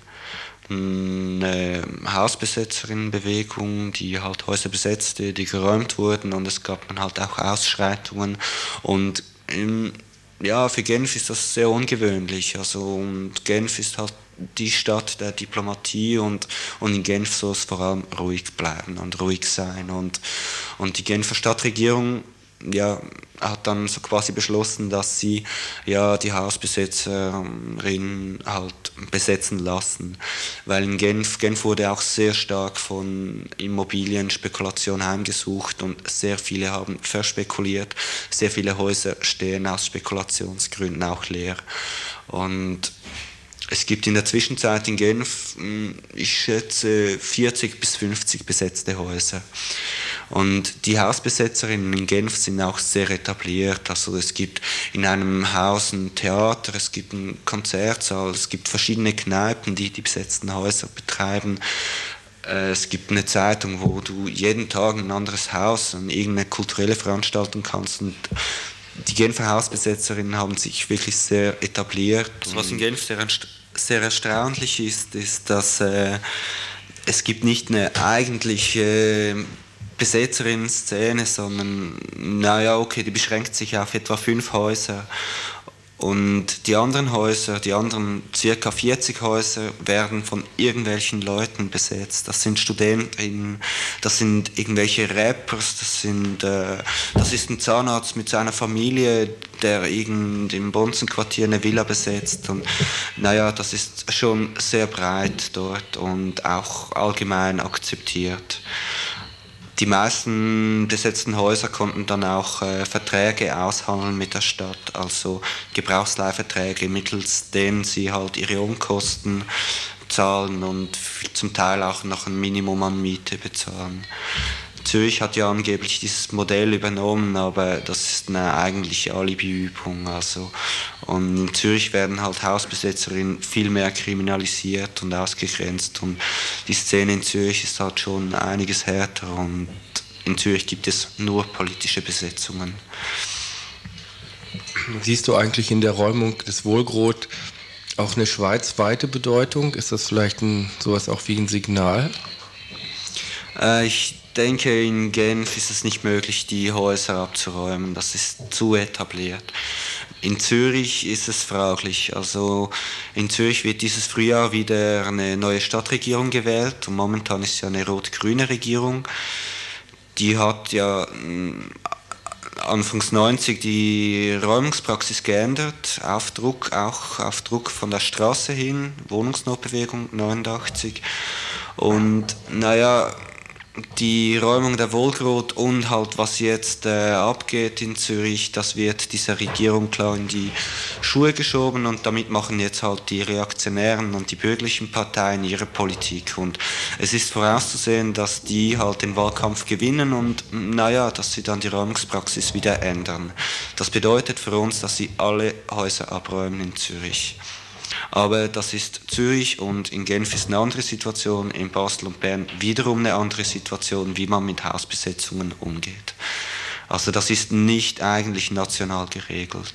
eine Hausbesetzerinnenbewegung, die halt Häuser besetzte, die geräumt wurden und es gab dann halt auch Ausschreitungen und in, ja, für Genf ist das sehr ungewöhnlich. Also und Genf ist halt die Stadt der Diplomatie und, und in Genf soll es vor allem ruhig bleiben und ruhig sein und, und die Genfer Stadtregierung ja, hat dann so quasi beschlossen, dass sie ja die Hausbesetzerin halt besetzen lassen, weil in Genf, Genf wurde auch sehr stark von Immobilienspekulation heimgesucht und sehr viele haben verspekuliert, sehr viele Häuser stehen aus Spekulationsgründen auch leer. Und es gibt in der Zwischenzeit in Genf, hm, ich schätze, 40 bis 50 besetzte Häuser. Und die Hausbesetzerinnen in Genf sind auch sehr etabliert. Also es gibt in einem Haus ein Theater, es gibt einen Konzertsaal, es gibt verschiedene Kneipen, die die besetzten Häuser betreiben. Äh, es gibt eine Zeitung, wo du jeden Tag ein anderes Haus, an irgendeine kulturelle Veranstaltung kannst. Und die Genfer Hausbesetzerinnen haben sich wirklich sehr etabliert. Was in Genf sehr, sehr erstaunlich ist, ist, dass äh, es gibt nicht eine eigentliche Besetzerinnen-Szene, sondern naja, okay, die beschränkt sich auf etwa fünf Häuser. Und die anderen Häuser, die anderen circa 40 Häuser, werden von irgendwelchen Leuten besetzt. Das sind Studentinnen, das sind irgendwelche Rappers, das, sind, äh, das ist ein Zahnarzt mit seiner Familie, der im Bonzenquartier eine Villa besetzt. Und naja, das ist schon sehr breit dort und auch allgemein akzeptiert. Die meisten besetzten Häuser konnten dann auch äh, Verträge aushandeln mit der Stadt, also Gebrauchsleihverträge, mittels denen sie halt ihre Unkosten zahlen und zum Teil auch noch ein Minimum an Miete bezahlen. Zürich hat ja angeblich dieses Modell übernommen, aber das ist eine eigentliche Alibiübung. Also. Und in Zürich werden halt Hausbesetzerinnen viel mehr kriminalisiert und ausgegrenzt. Und die Szene in Zürich ist halt schon einiges härter und in Zürich gibt es nur politische Besetzungen. Siehst du eigentlich in der Räumung des Wohlgrot auch eine schweizweite Bedeutung? Ist das vielleicht ein, sowas auch wie ein Signal? Äh, ich denke, in Genf ist es nicht möglich, die Häuser abzuräumen. Das ist zu etabliert. In Zürich ist es fraglich. Also in Zürich wird dieses Frühjahr wieder eine neue Stadtregierung gewählt und momentan ist ja eine rot-grüne Regierung. Die hat ja mm, Anfangs 90 die Räumungspraxis geändert, auf Druck, auch auf Druck von der Straße hin, Wohnungsnotbewegung 89. Und naja, die Räumung der Wolgrot und halt was jetzt äh, abgeht in Zürich, das wird dieser Regierung klar in die Schuhe geschoben und damit machen jetzt halt die reaktionären und die bürgerlichen Parteien ihre Politik und es ist vorauszusehen, dass die halt den Wahlkampf gewinnen und naja, dass sie dann die Räumungspraxis wieder ändern. Das bedeutet für uns, dass sie alle Häuser abräumen in Zürich. Aber das ist Zürich und in Genf ist eine andere Situation, in Basel und Bern wiederum eine andere Situation, wie man mit Hausbesetzungen umgeht. Also das ist nicht eigentlich national geregelt.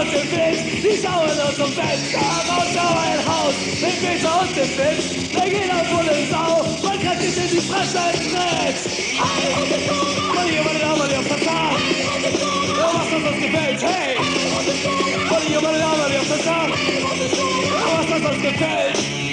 und dem Bild. Die schauen uns zum Fenster raus, schau ein Haus, mit Peter und dem Bild. Da geht ein Bulle Sau, man kann sich in die Fresse mal da, mal hier auf der Tag. Ja, was das uns gefällt, hey. Mal hier, mal da, mal hier auf der Tag. Ja, was das uns gefällt.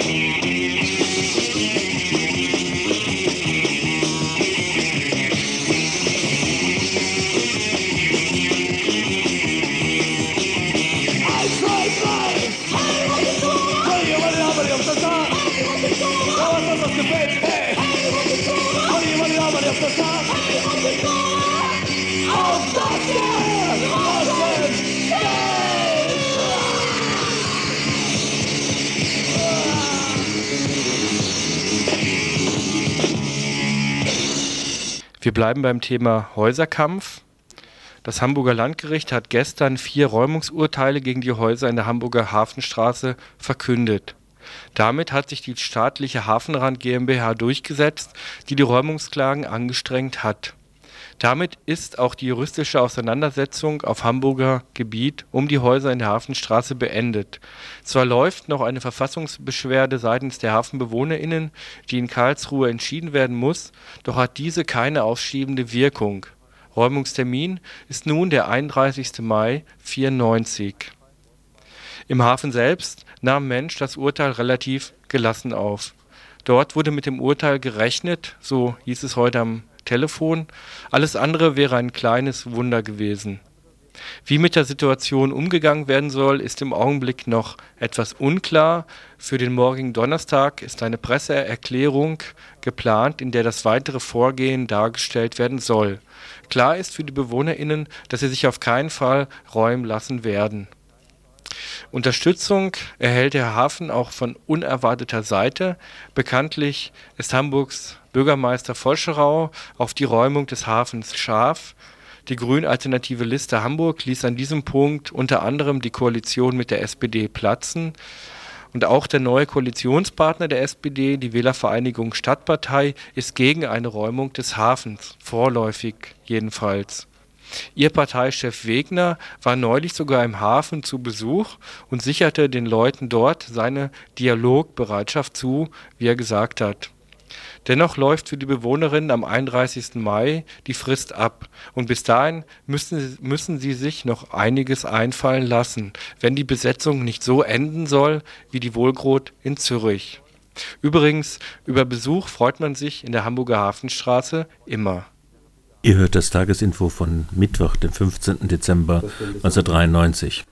Wir bleiben beim Thema Häuserkampf. Das Hamburger Landgericht hat gestern vier Räumungsurteile gegen die Häuser in der Hamburger Hafenstraße verkündet. Damit hat sich die staatliche Hafenrand GmbH durchgesetzt, die die Räumungsklagen angestrengt hat. Damit ist auch die juristische Auseinandersetzung auf Hamburger Gebiet um die Häuser in der Hafenstraße beendet. Zwar läuft noch eine Verfassungsbeschwerde seitens der HafenbewohnerInnen, die in Karlsruhe entschieden werden muss, doch hat diese keine aufschiebende Wirkung. Räumungstermin ist nun der 31. Mai 94. Im Hafen selbst nahm Mensch das Urteil relativ gelassen auf. Dort wurde mit dem Urteil gerechnet, so hieß es heute am Telefon. Alles andere wäre ein kleines Wunder gewesen. Wie mit der Situation umgegangen werden soll, ist im Augenblick noch etwas unklar. Für den morgigen Donnerstag ist eine Presseerklärung geplant, in der das weitere Vorgehen dargestellt werden soll. Klar ist für die BewohnerInnen, dass sie sich auf keinen Fall räumen lassen werden. Unterstützung erhält der Hafen auch von unerwarteter Seite. Bekanntlich ist Hamburgs Bürgermeister Volscherau auf die Räumung des Hafens scharf. Die Grün-Alternative Liste Hamburg ließ an diesem Punkt unter anderem die Koalition mit der SPD platzen. Und auch der neue Koalitionspartner der SPD, die Wählervereinigung Stadtpartei, ist gegen eine Räumung des Hafens, vorläufig jedenfalls. Ihr Parteichef Wegner war neulich sogar im Hafen zu Besuch und sicherte den Leuten dort seine Dialogbereitschaft zu, wie er gesagt hat. Dennoch läuft für die Bewohnerinnen am 31. Mai die Frist ab und bis dahin müssen, müssen sie sich noch einiges einfallen lassen, wenn die Besetzung nicht so enden soll wie die Wohlgrot in Zürich. Übrigens, über Besuch freut man sich in der Hamburger Hafenstraße immer. Ihr hört das Tagesinfo von Mittwoch, dem 15. Dezember 1993.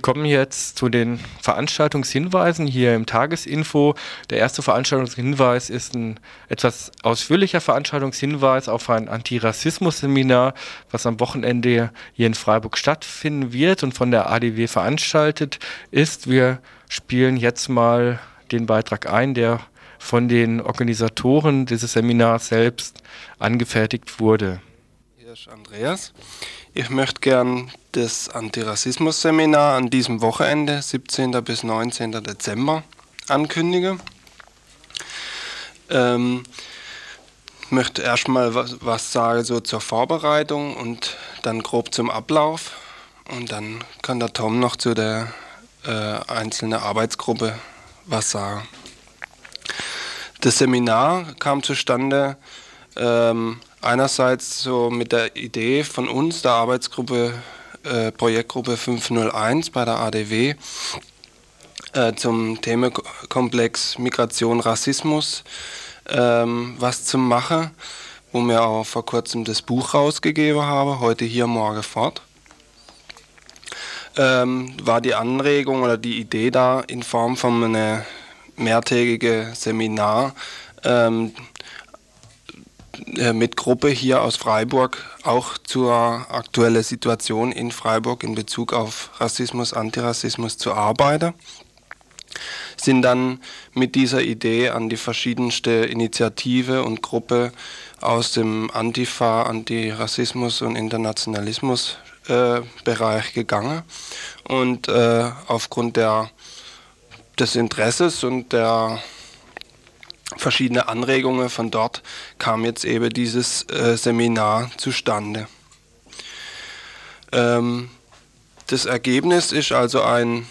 Wir kommen jetzt zu den Veranstaltungshinweisen hier im Tagesinfo. Der erste Veranstaltungshinweis ist ein etwas ausführlicher Veranstaltungshinweis auf ein Antirassismus-Seminar, was am Wochenende hier in Freiburg stattfinden wird und von der ADW veranstaltet ist. Wir spielen jetzt mal den Beitrag ein, der von den Organisatoren dieses Seminars selbst angefertigt wurde. Hier ist Andreas. Ich möchte gern das Antirassismus-Seminar an diesem Wochenende, 17. bis 19. Dezember, ankündigen. Ähm, ich möchte erstmal was, was sagen so zur Vorbereitung und dann grob zum Ablauf. Und dann kann der Tom noch zu der äh, einzelnen Arbeitsgruppe was sagen. Das Seminar kam zustande ähm, einerseits so mit der Idee von uns, der Arbeitsgruppe, äh, Projektgruppe 501 bei der ADW, äh, zum Themenkomplex Migration, Rassismus ähm, was zu machen, wo wir auch vor kurzem das Buch rausgegeben haben, heute hier, morgen fort. Ähm, war die Anregung oder die Idee da in Form von einem mehrtägigen Seminar, ähm, äh, mit Gruppe hier aus Freiburg auch zur aktuellen Situation in Freiburg in Bezug auf Rassismus, Antirassismus zu arbeiten. Sind dann mit dieser Idee an die verschiedenste Initiative und Gruppe aus dem Antifa, Antirassismus und Internationalismus äh, Bereich gegangen und äh, aufgrund der, des Interesses und der verschiedene Anregungen von dort kam jetzt eben dieses äh, Seminar zustande. Ähm, das Ergebnis ist also ein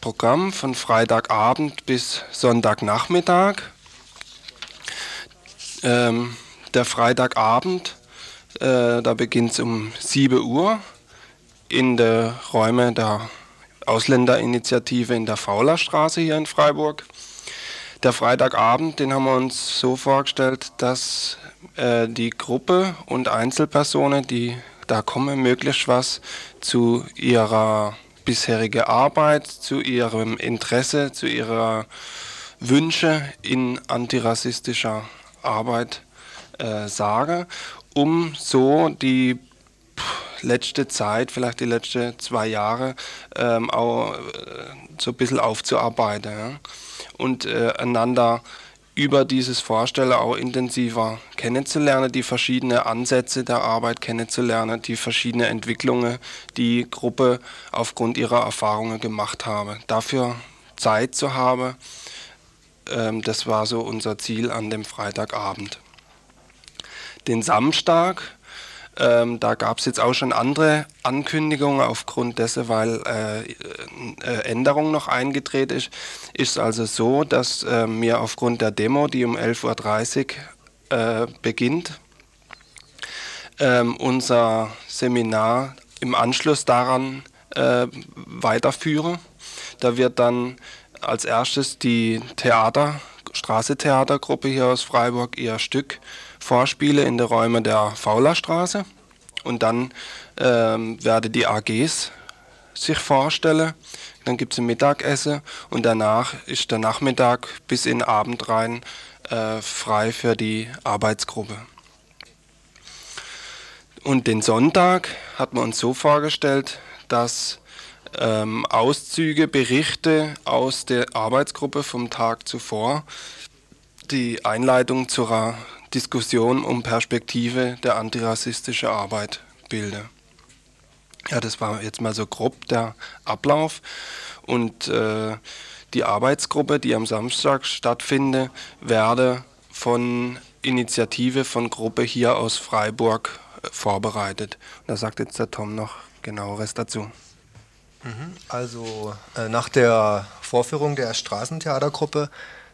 Programm von Freitagabend bis Sonntagnachmittag. Ähm, der Freitagabend, äh, da beginnt es um 7 Uhr in den Räumen der Ausländerinitiative in der Faulerstraße hier in Freiburg. Der Freitagabend, den haben wir uns so vorgestellt, dass äh, die Gruppe und Einzelpersonen, die da kommen, möglichst was zu ihrer bisherigen Arbeit, zu ihrem Interesse, zu ihrer Wünsche in antirassistischer Arbeit äh, sagen, um so die letzte Zeit, vielleicht die letzten zwei Jahre, ähm, auch äh, so ein bisschen aufzuarbeiten. Ja? Und äh, einander über dieses Vorstellen auch intensiver kennenzulernen, die verschiedenen Ansätze der Arbeit kennenzulernen, die verschiedenen Entwicklungen, die Gruppe aufgrund ihrer Erfahrungen gemacht habe. Dafür Zeit zu haben, ähm, das war so unser Ziel an dem Freitagabend. Den Samstag ähm, da gab es jetzt auch schon andere Ankündigungen aufgrund dessen, weil äh, äh, Änderung noch eingetreten ist. Ist also so, dass äh, mir aufgrund der Demo, die um 11.30 Uhr äh, beginnt, ähm, unser Seminar im Anschluss daran äh, weiterführe. Da wird dann als erstes die Theater, Straßetheatergruppe hier aus Freiburg ihr Stück Vorspiele in den Räumen der Faulerstraße und dann ähm, werde die AGs sich vorstellen. Dann gibt es ein Mittagessen und danach ist der Nachmittag bis in den Abend rein äh, frei für die Arbeitsgruppe. Und den Sonntag hat man uns so vorgestellt, dass ähm, Auszüge, Berichte aus der Arbeitsgruppe vom Tag zuvor die Einleitung zur Diskussion um Perspektive der antirassistischen Arbeit bilde. Ja, das war jetzt mal so grob der Ablauf. Und äh, die Arbeitsgruppe, die am Samstag stattfindet, werde von Initiative von Gruppe hier aus Freiburg äh, vorbereitet. Da sagt jetzt der Tom noch genaueres dazu. Mhm. Also äh, nach der Vorführung der Straßentheatergruppe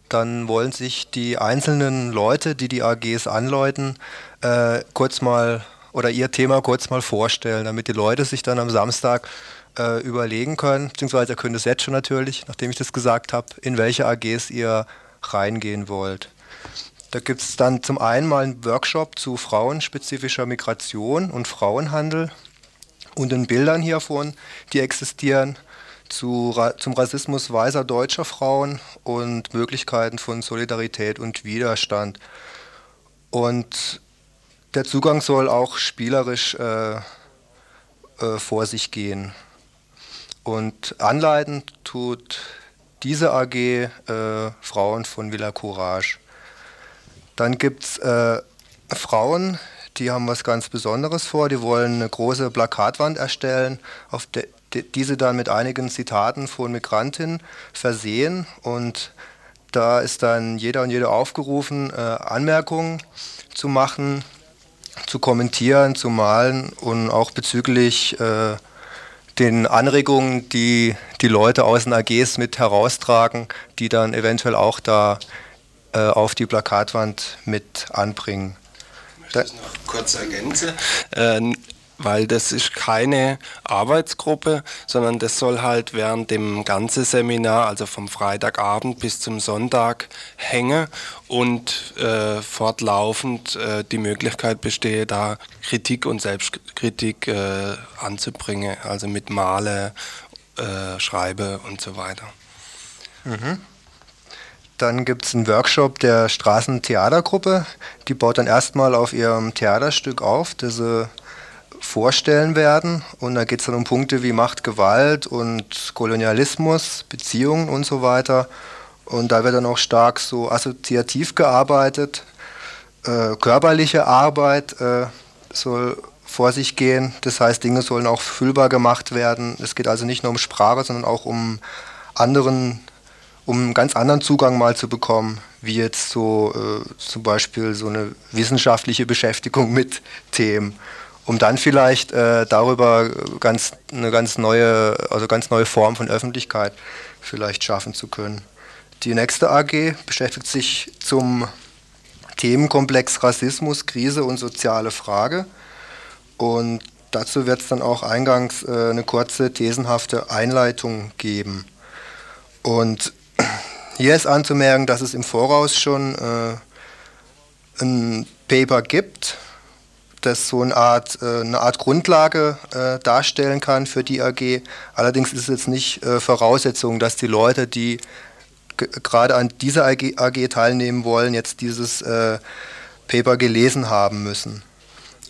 dann wollen sich die einzelnen Leute, die die AGs anläuten, äh, kurz mal oder ihr Thema kurz mal vorstellen, damit die Leute sich dann am Samstag äh, überlegen können, beziehungsweise ihr könnt es jetzt schon natürlich, nachdem ich das gesagt habe, in welche AGs ihr reingehen wollt. Da gibt es dann zum einen mal einen Workshop zu frauenspezifischer Migration und Frauenhandel und den Bildern hiervon, die existieren. Zu, zum Rassismus weißer deutscher Frauen und Möglichkeiten von Solidarität und Widerstand. Und der Zugang soll auch spielerisch äh, äh, vor sich gehen. Und anleiten tut diese AG äh, Frauen von Villa Courage. Dann gibt es äh, Frauen, die haben was ganz Besonderes vor. Die wollen eine große Plakatwand erstellen, auf de, de, diese dann mit einigen Zitaten von Migrantinnen versehen. Und da ist dann jeder und jede aufgerufen, äh, Anmerkungen zu machen, zu kommentieren, zu malen und auch bezüglich äh, den Anregungen, die die Leute aus den AGs mit heraustragen, die dann eventuell auch da äh, auf die Plakatwand mit anbringen. Ich möchte noch kurz ergänzen. Äh, weil das ist keine Arbeitsgruppe, sondern das soll halt während dem ganzen Seminar, also vom Freitagabend bis zum Sonntag, hängen und äh, fortlaufend äh, die Möglichkeit bestehe, da Kritik und Selbstkritik äh, anzubringen, also mit Male, äh, Schreibe und so weiter. Mhm. Dann gibt es einen Workshop der Straßentheatergruppe. Die baut dann erstmal auf ihrem Theaterstück auf, das sie vorstellen werden. Und da geht es dann um Punkte wie Macht, Gewalt und Kolonialismus, Beziehungen und so weiter. Und da wird dann auch stark so assoziativ gearbeitet. Äh, körperliche Arbeit äh, soll vor sich gehen. Das heißt, Dinge sollen auch fühlbar gemacht werden. Es geht also nicht nur um Sprache, sondern auch um anderen, um einen ganz anderen Zugang mal zu bekommen, wie jetzt so äh, zum Beispiel so eine wissenschaftliche Beschäftigung [LAUGHS] mit Themen um dann vielleicht äh, darüber ganz, eine ganz neue, also ganz neue Form von Öffentlichkeit vielleicht schaffen zu können. Die nächste AG beschäftigt sich zum Themenkomplex Rassismus, Krise und soziale Frage. Und dazu wird es dann auch eingangs äh, eine kurze thesenhafte Einleitung geben. Und hier ist anzumerken, dass es im Voraus schon äh, ein Paper gibt, das so eine Art, äh, eine Art Grundlage äh, darstellen kann für die AG. Allerdings ist es jetzt nicht äh, Voraussetzung, dass die Leute, die gerade an dieser AG, AG, teilnehmen wollen, jetzt dieses Paper gelesen haben müssen.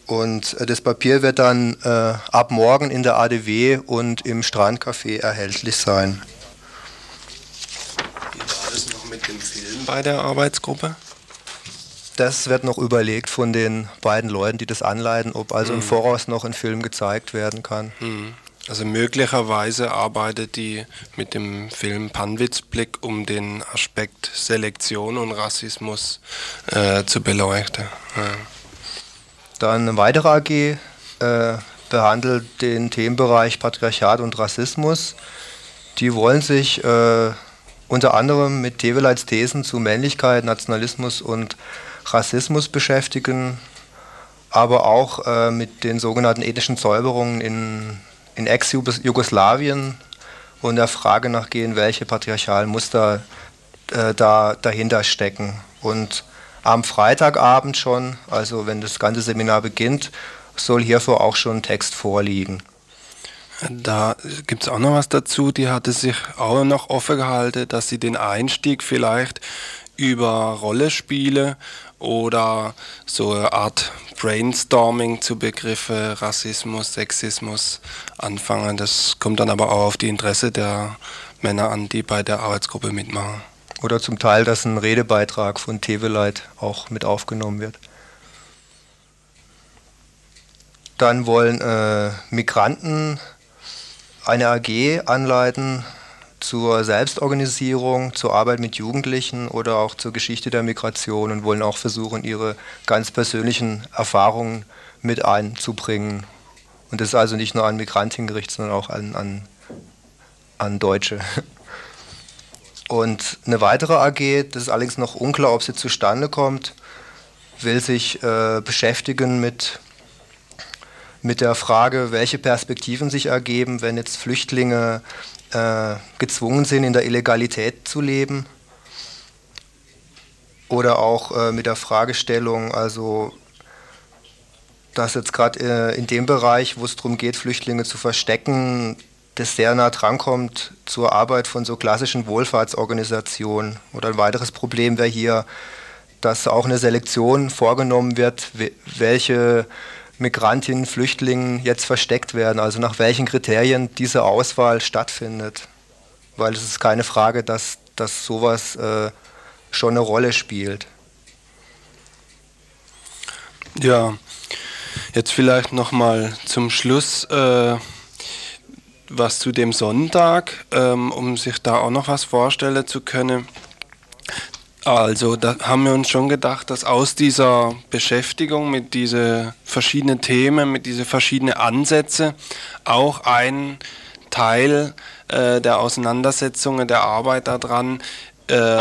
Und das Papier wird dann ab morgen in der ADW und im Strandcafé erhältlich sein. Wie war das noch mit dem Film bei der Arbeitsgruppe? Das wird noch überlegt von den beiden Leuten, die das anleiten, ob also im mhm. Voraus noch ein Film gezeigt werden kann. Mhm. Also möglicherweise arbeitet die mit dem Film Panwitzblick, um den Aspekt Selektion und Rassismus äh, zu beleuchten. Ja. Dann eine weitere AG äh, behandelt den Themenbereich Patriarchat und Rassismus. Die wollen sich äh, unter anderem mit Teveleits Thesen zu Männlichkeit, Nationalismus und Rassismus beschäftigen, aber auch äh, mit den sogenannten ethnischen Säuberungen in, in Ex-Jugoslawien und der Frage nachgehen, welche patriarchalen Muster äh, da dahinter stecken. Und am Freitagabend schon, also wenn das ganze Seminar beginnt, soll hierfür auch schon ein Text vorliegen. Da gibt es auch noch was dazu, die hatte sich auch noch offen gehalten, dass sie den Einstieg vielleicht über Rollenspiele oder so eine Art Brainstorming zu Begriffe Rassismus, Sexismus anfangen. Das kommt dann aber auch auf die Interesse der Männer an, die bei der Arbeitsgruppe mitmachen. Oder zum Teil, dass ein Redebeitrag von Teveleit auch mit aufgenommen wird. Dann wollen äh, Migranten eine AG anleiten, zur Selbstorganisierung, zur Arbeit mit Jugendlichen oder auch zur Geschichte der Migration und wollen auch versuchen, ihre ganz persönlichen Erfahrungen mit einzubringen. Und das ist also nicht nur an Migranten gerichtet, sondern auch an, an, an Deutsche. Und eine weitere AG, das ist allerdings noch unklar, ob sie zustande kommt, will sich äh, beschäftigen mit, mit der Frage, welche Perspektiven sich ergeben, wenn jetzt Flüchtlinge äh, gezwungen sind, in der Illegalität zu leben. Oder auch äh, mit der Fragestellung, also dass jetzt gerade äh, in dem Bereich, wo es darum geht, Flüchtlinge zu verstecken, das sehr nah drankommt zur Arbeit von so klassischen Wohlfahrtsorganisationen. Oder ein weiteres Problem wäre hier, dass auch eine Selektion vorgenommen wird, welche Migrantinnen, Flüchtlingen jetzt versteckt werden, also nach welchen Kriterien diese Auswahl stattfindet. Weil es ist keine Frage, dass, dass sowas äh, schon eine Rolle spielt. Ja, jetzt vielleicht nochmal zum Schluss äh, was zu dem Sonntag, ähm, um sich da auch noch was vorstellen zu können. Also, da haben wir uns schon gedacht, dass aus dieser Beschäftigung mit diesen verschiedenen Themen, mit diesen verschiedenen Ansätzen auch ein Teil äh, der Auseinandersetzungen, der Arbeit daran äh,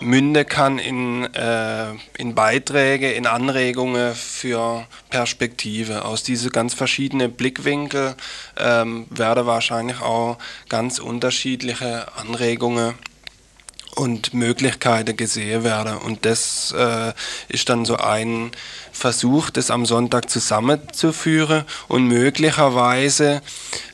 münden kann in, äh, in Beiträge, in Anregungen für Perspektive. Aus diesen ganz verschiedenen Blickwinkel ähm, werden wahrscheinlich auch ganz unterschiedliche Anregungen und Möglichkeiten gesehen werden. Und das äh, ist dann so ein Versuch, das am Sonntag zusammenzuführen und möglicherweise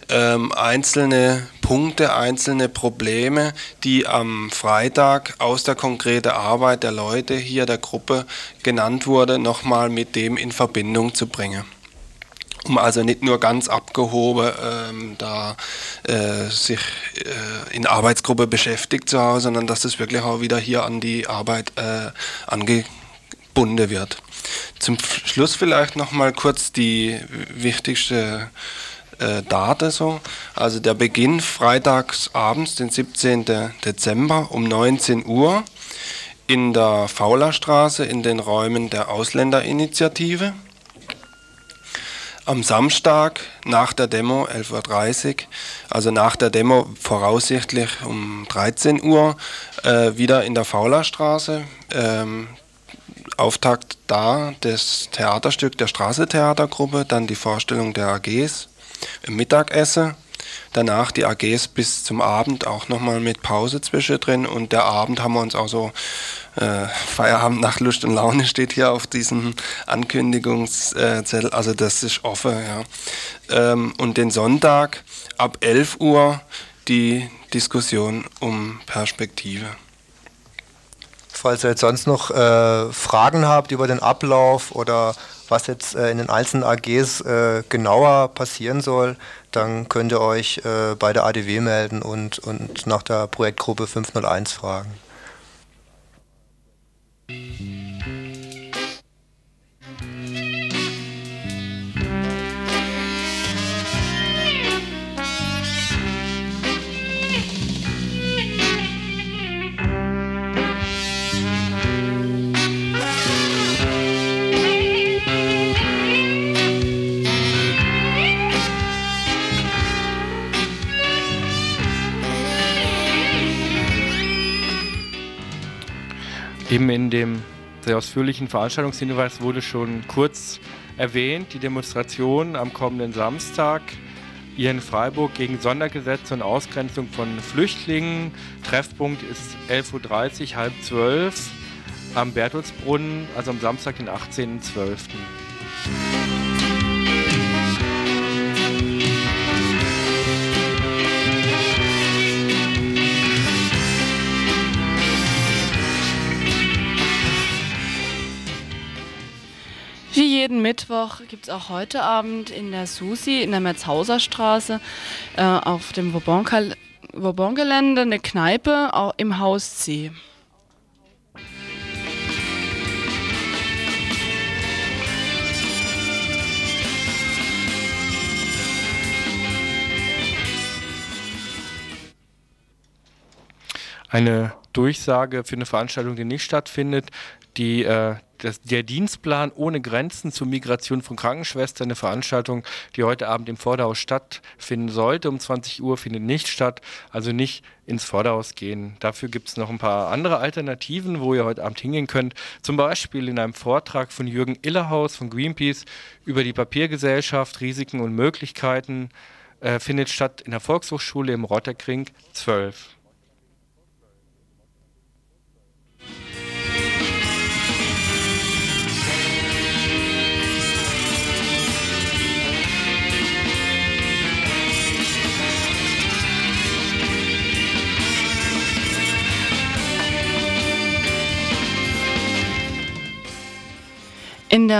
ähm, einzelne Punkte, einzelne Probleme, die am Freitag aus der konkreten Arbeit der Leute hier der Gruppe genannt wurde, nochmal mit dem in Verbindung zu bringen um also nicht nur ganz abgehoben ähm, da äh, sich äh, in Arbeitsgruppe beschäftigt zu haben, sondern dass es wirklich auch wieder hier an die Arbeit äh, angebunden wird. Zum Schluss vielleicht noch mal kurz die wichtigste äh, Daten so. Also der Beginn freitags abends, den 17. Dezember um 19 Uhr in der Faulerstraße in den Räumen der Ausländerinitiative. Am Samstag nach der Demo 11.30 Uhr, also nach der Demo voraussichtlich um 13 Uhr, äh, wieder in der Faulerstraße. Ähm, Auftakt da das Theaterstück der Straßetheatergruppe, dann die Vorstellung der AGs Mittagessen. Danach die AGs bis zum Abend auch nochmal mit Pause zwischendrin und der Abend haben wir uns auch so äh, Feierabend nach Lust und Laune steht hier auf diesem Ankündigungszettel, also das ist offen. Ja. Ähm, und den Sonntag ab 11 Uhr die Diskussion um Perspektive. Falls ihr jetzt sonst noch äh, Fragen habt über den Ablauf oder was jetzt äh, in den einzelnen AGs äh, genauer passieren soll, dann könnt ihr euch äh, bei der ADW melden und, und nach der Projektgruppe 501 fragen. In dem sehr ausführlichen Veranstaltungshinweis wurde schon kurz erwähnt, die Demonstration am kommenden Samstag hier in Freiburg gegen Sondergesetze und Ausgrenzung von Flüchtlingen. Treffpunkt ist 11.30 Uhr, halb zwölf am Bertholdsbrunnen, also am Samstag, den 18.12. Mittwoch gibt es auch heute Abend in der Susi in der Merzhauser Straße äh, auf dem Vauban-Gelände eine Kneipe im Haus C. Eine Durchsage für eine Veranstaltung, die nicht stattfindet, die äh, das, der Dienstplan ohne Grenzen zur Migration von Krankenschwestern, eine Veranstaltung, die heute Abend im Vorderhaus stattfinden sollte. Um 20 Uhr findet nicht statt, also nicht ins Vorderhaus gehen. Dafür gibt es noch ein paar andere Alternativen, wo ihr heute Abend hingehen könnt. Zum Beispiel in einem Vortrag von Jürgen Illerhaus von Greenpeace über die Papiergesellschaft, Risiken und Möglichkeiten äh, findet statt in der Volkshochschule im Rotterkring 12.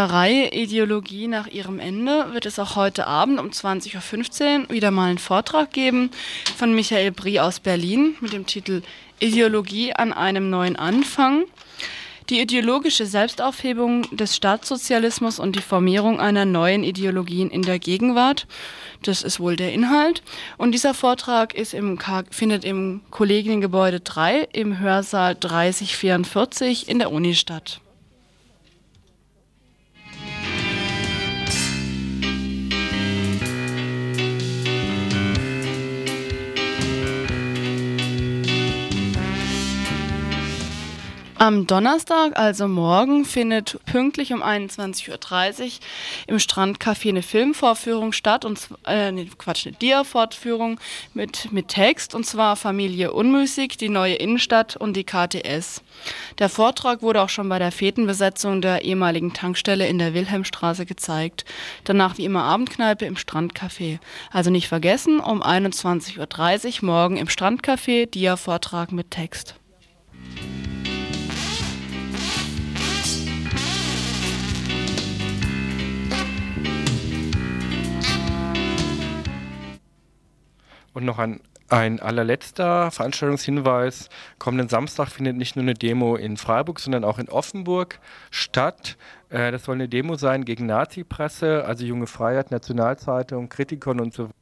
Reihe Ideologie nach ihrem Ende wird es auch heute Abend um 20.15 Uhr wieder mal einen Vortrag geben von Michael Brie aus Berlin mit dem Titel Ideologie an einem neuen Anfang. Die ideologische Selbstaufhebung des Staatssozialismus und die Formierung einer neuen Ideologie in der Gegenwart. Das ist wohl der Inhalt. Und dieser Vortrag im findet im Kollegiengebäude 3 im Hörsaal 3044 in der Uni statt. Am Donnerstag, also morgen, findet pünktlich um 21.30 Uhr im Strandcafé eine Filmvorführung statt, und äh, Quatsch, eine Dia-Fortführung mit, mit Text, und zwar Familie Unmüßig, die neue Innenstadt und die KTS. Der Vortrag wurde auch schon bei der Fetenbesetzung der ehemaligen Tankstelle in der Wilhelmstraße gezeigt. Danach wie immer Abendkneipe im Strandcafé. Also nicht vergessen, um 21.30 Uhr morgen im Strandcafé Dia-Vortrag mit Text. Und noch ein, ein allerletzter Veranstaltungshinweis. Kommenden Samstag findet nicht nur eine Demo in Freiburg, sondern auch in Offenburg statt. Äh, das soll eine Demo sein gegen Nazi-Presse, also Junge Freiheit, Nationalzeitung, Kritikern und so weiter.